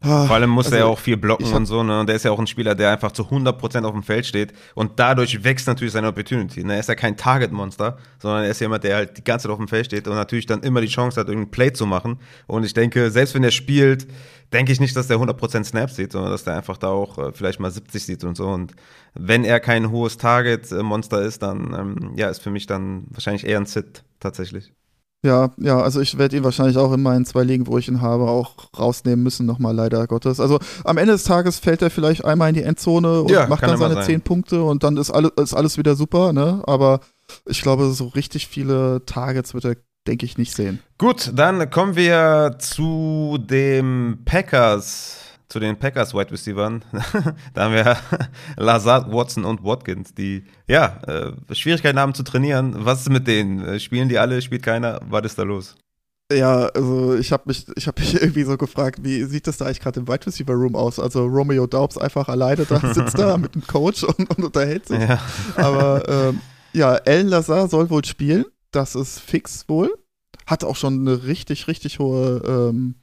Ah, Vor allem muss also er ja auch viel blocken hab- und so, ne? Und der ist ja auch ein Spieler, der einfach zu 100% auf dem Feld steht und dadurch wächst natürlich seine Opportunity. Ne? Er ist ja kein Target-Monster, sondern er ist jemand, der halt die ganze Zeit auf dem Feld steht und natürlich dann immer die Chance hat, irgendeinen Play zu machen. Und ich denke, selbst wenn er spielt, denke ich nicht, dass der 100% Snaps sieht, sondern dass der einfach da auch äh, vielleicht mal 70 sieht und so. Und wenn er kein hohes Target-Monster ist, dann ähm, ja, ist für mich dann wahrscheinlich eher ein Sit tatsächlich. Ja, ja, also ich werde ihn wahrscheinlich auch in meinen zwei Ligen, wo ich ihn habe, auch rausnehmen müssen, nochmal leider Gottes. Also am Ende des Tages fällt er vielleicht einmal in die Endzone und Ja, macht dann seine sein. zehn Punkte und dann ist alles, ist alles wieder super, ne? Aber ich glaube, so richtig viele Targets wird er, denke ich, nicht sehen. Gut, dann kommen wir zu dem Packers zu den Packers Wide Receivers. da haben wir Lazard, Watson und Watkins, die ja äh, Schwierigkeiten haben zu trainieren. Was ist mit denen? Äh, spielen die alle? Spielt keiner? Was ist da los? Ja, also ich habe mich, ich habe mich irgendwie so gefragt, wie sieht das da eigentlich gerade im Wide Receiver Room aus? Also Romeo Daubs einfach alleine da sitzt da mit dem Coach und, und unterhält sich. Ja. Aber ähm, ja, Alan Lazar soll wohl spielen. Das ist fix wohl. Hat auch schon eine richtig, richtig hohe ähm,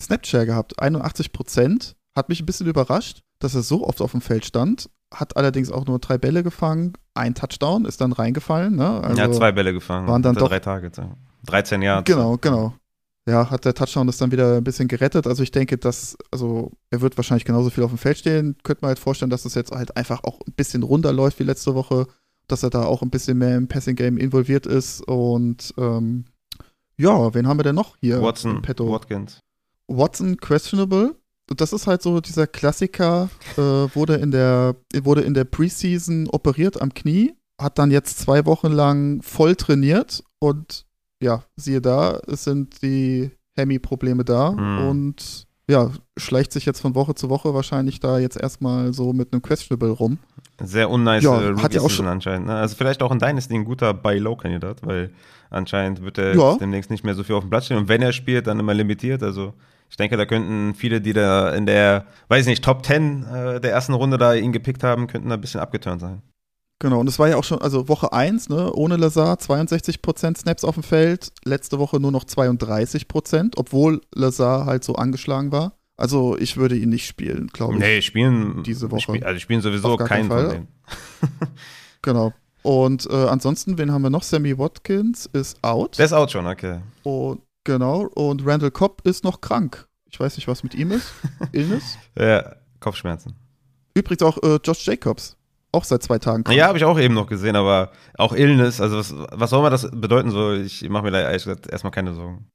Snapshare gehabt. 81 Prozent. Hat mich ein bisschen überrascht, dass er so oft auf dem Feld stand. Hat allerdings auch nur drei Bälle gefangen. Ein Touchdown ist dann reingefallen. Ne? Also ja, zwei Bälle gefangen. Waren dann doch drei Tage. 13 Jahre. Genau, genau. Ja, hat der Touchdown das dann wieder ein bisschen gerettet. Also ich denke, dass, also er wird wahrscheinlich genauso viel auf dem Feld stehen. Könnte man halt vorstellen, dass das jetzt halt einfach auch ein bisschen runterläuft wie letzte Woche, dass er da auch ein bisschen mehr im Passing-Game involviert ist. Und ähm, ja, wen haben wir denn noch hier? Watson, Petto? Watkins. Watson questionable. Das ist halt so dieser Klassiker, äh, wurde in der, wurde in der Preseason operiert am Knie, hat dann jetzt zwei Wochen lang voll trainiert und ja, siehe da, es sind die Hemi-Probleme da mhm. und ja, schleicht sich jetzt von Woche zu Woche wahrscheinlich da jetzt erstmal so mit einem Questionable rum. Sehr unnice ja, hat ja auch schon anscheinend. Ne? Also vielleicht auch in Dynasty ein guter Buy-Low-Kandidat, weil anscheinend wird er ja. demnächst nicht mehr so viel auf dem Platz stehen und wenn er spielt, dann immer limitiert. Also ich denke, da könnten viele, die da in der, weiß ich nicht, Top 10 äh, der ersten Runde da ihn gepickt haben, könnten da ein bisschen abgeturnt sein. Genau, und es war ja auch schon, also Woche 1, ne, ohne Lazar 62% Snaps auf dem Feld, letzte Woche nur noch 32%, obwohl Lazar halt so angeschlagen war. Also ich würde ihn nicht spielen, glaube ich. Nee, spielen diese Woche. Spiel, also spielen sowieso keinen Fall. von denen. genau. Und äh, ansonsten, wen haben wir noch? Sammy Watkins ist out. Der ist out schon, okay. Und genau, und Randall Cobb ist noch krank. Ich weiß nicht, was mit ihm ist. Illness? Ja, Kopfschmerzen. Übrigens auch äh, Josh Jacobs auch seit zwei Tagen krank. Ja, habe ich auch eben noch gesehen, aber auch Illness, also was, was soll man das bedeuten so? Ich mache mir da ehrlich gesagt erstmal keine Sorgen.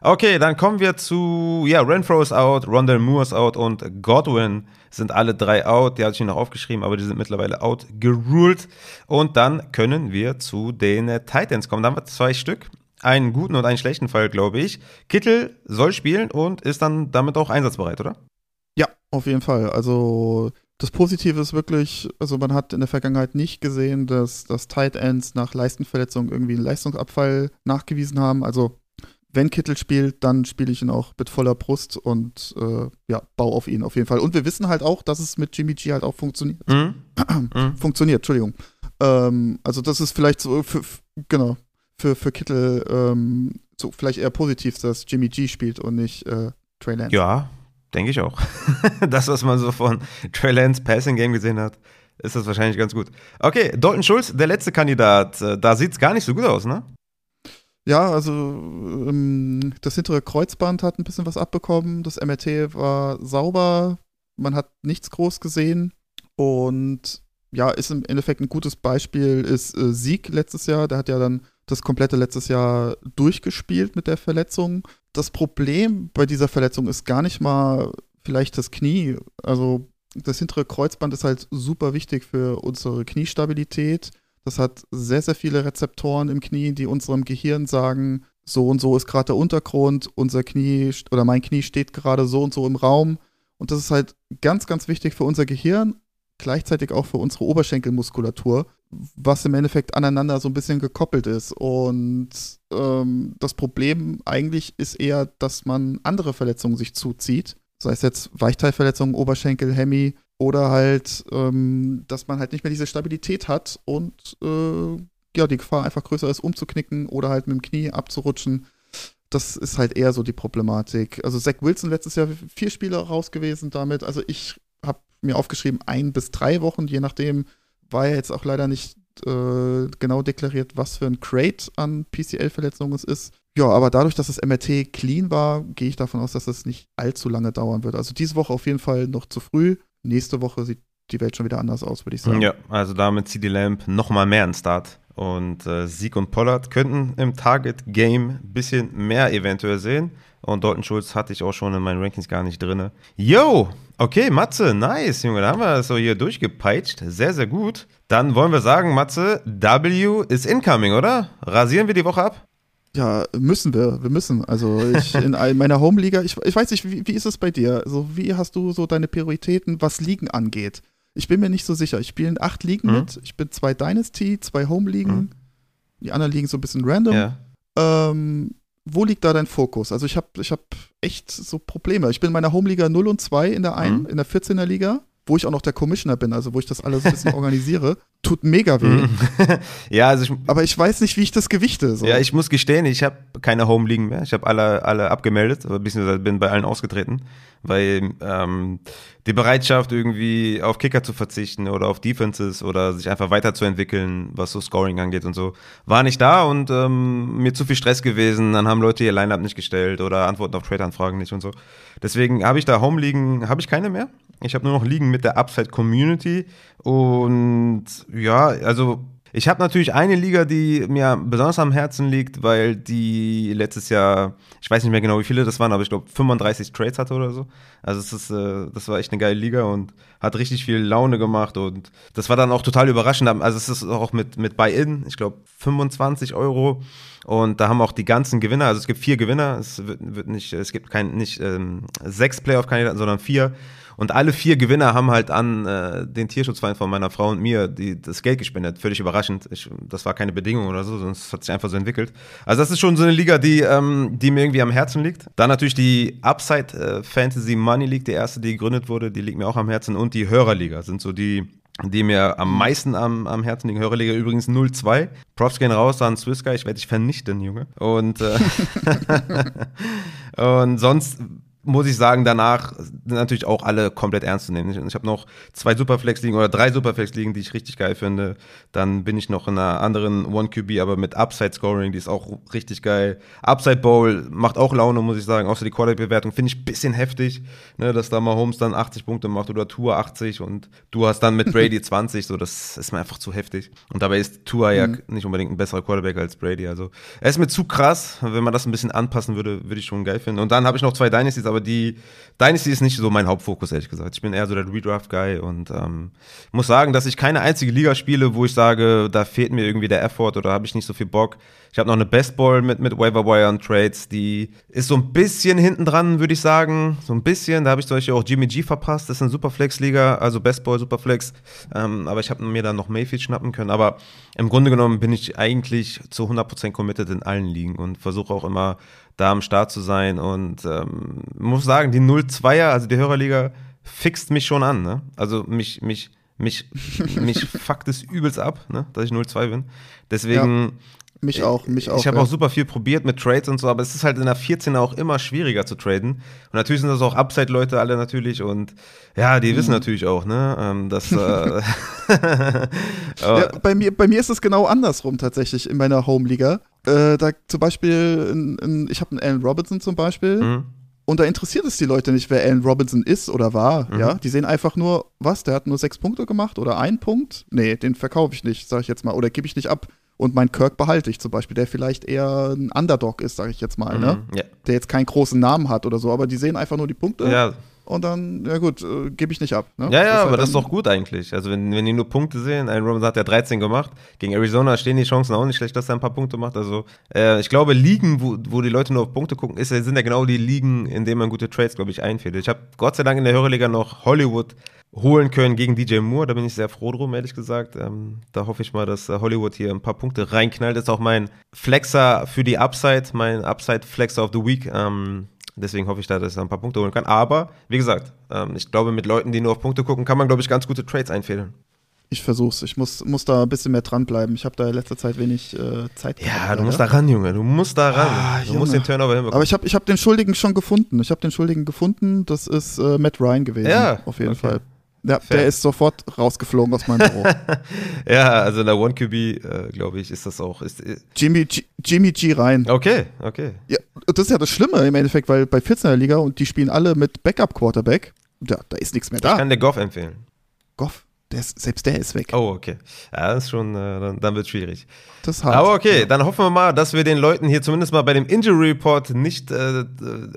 Okay, dann kommen wir zu, ja, Renfro ist out, Rondell Moore ist out und Godwin sind alle drei out. Die hatte ich noch aufgeschrieben, aber die sind mittlerweile out geruled. Und dann können wir zu den Titans kommen. Da haben wir zwei Stück. Einen guten und einen schlechten Fall, glaube ich. Kittel soll spielen und ist dann damit auch einsatzbereit, oder? Ja, auf jeden Fall. Also das Positive ist wirklich, also man hat in der Vergangenheit nicht gesehen, dass, dass Tight Ends nach Leistenverletzungen irgendwie einen Leistungsabfall nachgewiesen haben. Also wenn Kittel spielt, dann spiele ich ihn auch mit voller Brust und äh, ja, baue auf ihn auf jeden Fall. Und wir wissen halt auch, dass es mit Jimmy G halt auch funktioniert. Mhm. mhm. funktioniert, Entschuldigung. Ähm, also das ist vielleicht so, für, genau, für, für Kittel ähm, so vielleicht eher positiv, dass Jimmy G spielt und nicht äh, Trey Lance. Ja, Denke ich auch. das, was man so von Trey Lance Passing Game gesehen hat, ist das wahrscheinlich ganz gut. Okay, Dalton Schulz, der letzte Kandidat. Äh, da sieht es gar nicht so gut aus, ne? Ja, also ähm, das hintere Kreuzband hat ein bisschen was abbekommen. Das MRT war sauber. Man hat nichts groß gesehen. Und ja, ist im Endeffekt ein gutes Beispiel, ist äh, Sieg letztes Jahr. Der hat ja dann das komplette letztes Jahr durchgespielt mit der Verletzung. Das Problem bei dieser Verletzung ist gar nicht mal vielleicht das Knie. Also das hintere Kreuzband ist halt super wichtig für unsere Kniestabilität. Das hat sehr, sehr viele Rezeptoren im Knie, die unserem Gehirn sagen, so und so ist gerade der Untergrund, unser Knie oder mein Knie steht gerade so und so im Raum. Und das ist halt ganz, ganz wichtig für unser Gehirn, gleichzeitig auch für unsere Oberschenkelmuskulatur was im Endeffekt aneinander so ein bisschen gekoppelt ist. Und ähm, das Problem eigentlich ist eher, dass man andere Verletzungen sich zuzieht. Sei es jetzt Weichteilverletzungen, Oberschenkel, Hemi oder halt, ähm, dass man halt nicht mehr diese Stabilität hat und äh, ja, die Gefahr einfach größer ist, umzuknicken oder halt mit dem Knie abzurutschen. Das ist halt eher so die Problematik. Also Zach Wilson letztes Jahr vier Spiele raus gewesen damit. Also ich habe mir aufgeschrieben, ein bis drei Wochen, je nachdem, war ja jetzt auch leider nicht äh, genau deklariert, was für ein Crate an PCL-Verletzungen es ist. Ja, aber dadurch, dass das MRT clean war, gehe ich davon aus, dass es das nicht allzu lange dauern wird. Also diese Woche auf jeden Fall noch zu früh. Nächste Woche sieht die Welt schon wieder anders aus, würde ich sagen. Ja, also damit zieht die Lamp nochmal mehr an Start. Und äh, Sieg und Pollard könnten im Target-Game ein bisschen mehr eventuell sehen. Und Dalton Schulz hatte ich auch schon in meinen Rankings gar nicht drin. Yo, okay, Matze, nice, Junge. Da haben wir das so hier durchgepeitscht. Sehr, sehr gut. Dann wollen wir sagen, Matze, W ist incoming, oder? Rasieren wir die Woche ab? Ja, müssen wir, wir müssen. Also ich in meiner Home-Liga, ich, ich weiß nicht, wie, wie ist es bei dir? Also wie hast du so deine Prioritäten, was Ligen angeht? Ich bin mir nicht so sicher. Ich spiele in acht Ligen mhm. mit. Ich bin zwei Dynasty, zwei Home-Ligen. Mhm. Die anderen liegen so ein bisschen random. Ja. Ähm, wo liegt da dein Fokus? Also ich habe ich hab echt so Probleme. Ich bin in meiner Home-Liga 0 und 2 in der einen, mhm. in der 14er Liga wo ich auch noch der Commissioner bin, also wo ich das alles ein bisschen organisiere, tut mega weh. Ja, also ich, aber ich weiß nicht, wie ich das gewichte. So. Ja, ich muss gestehen, ich habe keine Home liegen mehr. Ich habe alle, alle abgemeldet, beziehungsweise bin bei allen ausgetreten, weil ähm, die Bereitschaft irgendwie auf Kicker zu verzichten oder auf Defenses oder sich einfach weiterzuentwickeln, was so Scoring angeht und so, war nicht da und ähm, mir zu viel Stress gewesen. Dann haben Leute ihr Lineup nicht gestellt oder Antworten auf Trade-Anfragen nicht und so. Deswegen habe ich da Home liegen, habe ich keine mehr. Ich habe nur noch liegen mit der Upside Community. Und ja, also ich habe natürlich eine Liga, die mir besonders am Herzen liegt, weil die letztes Jahr, ich weiß nicht mehr genau, wie viele das waren, aber ich glaube 35 Trades hatte oder so. Also es ist, äh, das war echt eine geile Liga und hat richtig viel Laune gemacht und das war dann auch total überraschend. Also es ist auch mit, mit Buy-In, ich glaube 25 Euro und da haben auch die ganzen Gewinner, also es gibt vier Gewinner, es wird, wird nicht, es gibt kein, nicht ähm, sechs Playoff-Kandidaten, sondern vier und alle vier Gewinner haben halt an äh, den Tierschutzverein von meiner Frau und mir die, das Geld gespendet. Völlig überraschend. Ich, das war keine Bedingung oder so, es hat sich einfach so entwickelt. Also das ist schon so eine Liga, die, ähm, die mir irgendwie am Herzen liegt. Dann natürlich die Upside äh, Fantasy Money League, die erste, die gegründet wurde, die liegt mir auch am Herzen. Und die Hörerliga sind so die die mir am meisten am, am Herzen liegen. Hörerliga übrigens 0-2. Props gehen raus an Swiss Guy. Ich werde dich vernichten, Junge. Und, äh, und sonst muss ich sagen, danach sind natürlich auch alle komplett ernst zu nehmen. Ich, ich habe noch zwei Superflex-Ligen oder drei Superflex-Ligen, die ich richtig geil finde. Dann bin ich noch in einer anderen One-QB, aber mit Upside-Scoring, die ist auch richtig geil. Upside Bowl macht auch Laune, muss ich sagen. Außer die Quarterback-Bewertung finde ich ein bisschen heftig, ne, dass da mal Holmes dann 80 Punkte macht oder Tour 80 und du hast dann mit Brady 20, so das ist mir einfach zu heftig. Und dabei ist Tour ja mhm. nicht unbedingt ein besserer Quarterback als Brady. Also er ist mir zu krass. Wenn man das ein bisschen anpassen würde, würde ich schon geil finden. Und dann habe ich noch zwei Dynasties, aber aber die Dynasty ist nicht so mein Hauptfokus, ehrlich gesagt. Ich bin eher so der Redraft-Guy und ähm, muss sagen, dass ich keine einzige Liga spiele, wo ich sage, da fehlt mir irgendwie der Effort oder habe ich nicht so viel Bock. Ich habe noch eine Best Ball mit, mit Waiver und Trades, die ist so ein bisschen hinten dran, würde ich sagen. So ein bisschen. Da habe ich zum Beispiel auch Jimmy G verpasst. Das ist eine Superflex-Liga, also Best Ball, Superflex. Ähm, aber ich habe mir dann noch Mayfield schnappen können. Aber im Grunde genommen bin ich eigentlich zu 100% committed in allen Ligen und versuche auch immer da am Start zu sein. Und ähm, muss sagen, die 0-2er, also die Hörerliga, fixt mich schon an. Ne? Also mich, mich, mich, mich fuckt es übelst ab, ne? dass ich 0-2 bin. Deswegen. Mich auch, mich auch. Ich habe ja. auch super viel probiert mit Trades und so, aber es ist halt in der 14er auch immer schwieriger zu traden. Und natürlich sind das auch Upside-Leute alle natürlich und ja, die mhm. wissen natürlich auch, ne, ähm, dass. äh, ja, bei, mir, bei mir ist es genau andersrum tatsächlich in meiner Home-Liga. Äh, da zum Beispiel, in, in, ich habe einen Allen Robinson zum Beispiel. Mhm. Und da interessiert es die Leute nicht, wer Allen Robinson ist oder war. Mhm. Ja, die sehen einfach nur, was, der hat nur sechs Punkte gemacht oder ein Punkt. Nee, den verkaufe ich nicht, sag ich jetzt mal, oder gebe ich nicht ab. Und mein Kirk behalte ich zum Beispiel, der vielleicht eher ein Underdog ist, sage ich jetzt mal, ne? mhm, ne? Ja. Der jetzt keinen großen Namen hat oder so, aber die sehen einfach nur die Punkte. Ja. Und dann, ja gut, äh, gebe ich nicht ab. Ne? Ja, ja, das aber halt das ist doch gut eigentlich. Also wenn, wenn die nur Punkte sehen, ein Robinson hat ja 13 gemacht, gegen Arizona stehen die Chancen auch nicht schlecht, dass er ein paar Punkte macht. Also äh, ich glaube, Ligen, wo, wo die Leute nur auf Punkte gucken, ist, sind ja genau die Ligen, in denen man gute Trades, glaube ich, einfädelt. Ich habe Gott sei Dank in der Hörerliga noch Hollywood holen können gegen DJ Moore. Da bin ich sehr froh drum, ehrlich gesagt. Ähm, da hoffe ich mal, dass äh, Hollywood hier ein paar Punkte reinknallt. Das ist auch mein Flexer für die Upside, mein Upside-Flexer of the Week. Ähm, deswegen hoffe ich da, dass er ein paar Punkte holen kann. Aber, wie gesagt, ähm, ich glaube, mit Leuten, die nur auf Punkte gucken, kann man, glaube ich, ganz gute Trades einfädeln. Ich versuch's. Ich muss, muss da ein bisschen mehr dranbleiben. Ich habe da in letzter Zeit wenig äh, Zeit. Ja, du musst da ran, Junge. Du musst da ran. Ah, du Junge. musst den Turnover hinbekommen. Aber ich habe ich hab den Schuldigen schon gefunden. Ich habe den Schuldigen gefunden. Das ist äh, Matt Ryan gewesen. Ja, auf jeden okay. Fall. Ja, Fair. der ist sofort rausgeflogen aus meinem Büro. ja, also in der One QB, äh, glaube ich, ist das auch. Ist, äh Jimmy, G, Jimmy G rein. Okay, okay. Ja, das ist ja das Schlimme im Endeffekt, weil bei 14er Liga und die spielen alle mit Backup Quarterback, ja, da ist nichts mehr da. Ich kann dir Goff empfehlen. Goff? Der ist, selbst der ist weg. Oh, okay. Ja, das ist schon, äh, dann, dann wird es schwierig. Das hart. Aber okay, dann hoffen wir mal, dass wir den Leuten hier zumindest mal bei dem Injury Report nicht äh,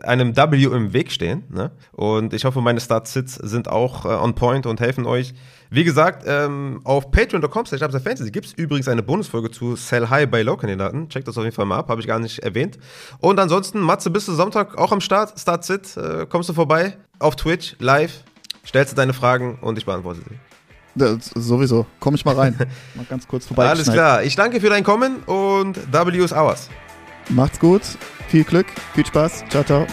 einem W im Weg stehen. Ne? Und ich hoffe, meine Start-Sits sind auch äh, on point und helfen euch. Wie gesagt, ähm, auf patreon.com slash Fantasy gibt es übrigens eine Bonusfolge zu Sell High bei Low-Kandidaten. Checkt das auf jeden Fall mal ab, habe ich gar nicht erwähnt. Und ansonsten, Matze, bist du Sonntag auch am Start? Start-Sit, äh, kommst du vorbei auf Twitch, live, stellst du deine Fragen und ich beantworte sie. Das, sowieso. Komm ich mal rein. mal ganz kurz vorbei. Alles klar. Ich danke für dein Kommen und W ist ours. Macht's gut. Viel Glück. Viel Spaß. Ciao, ciao.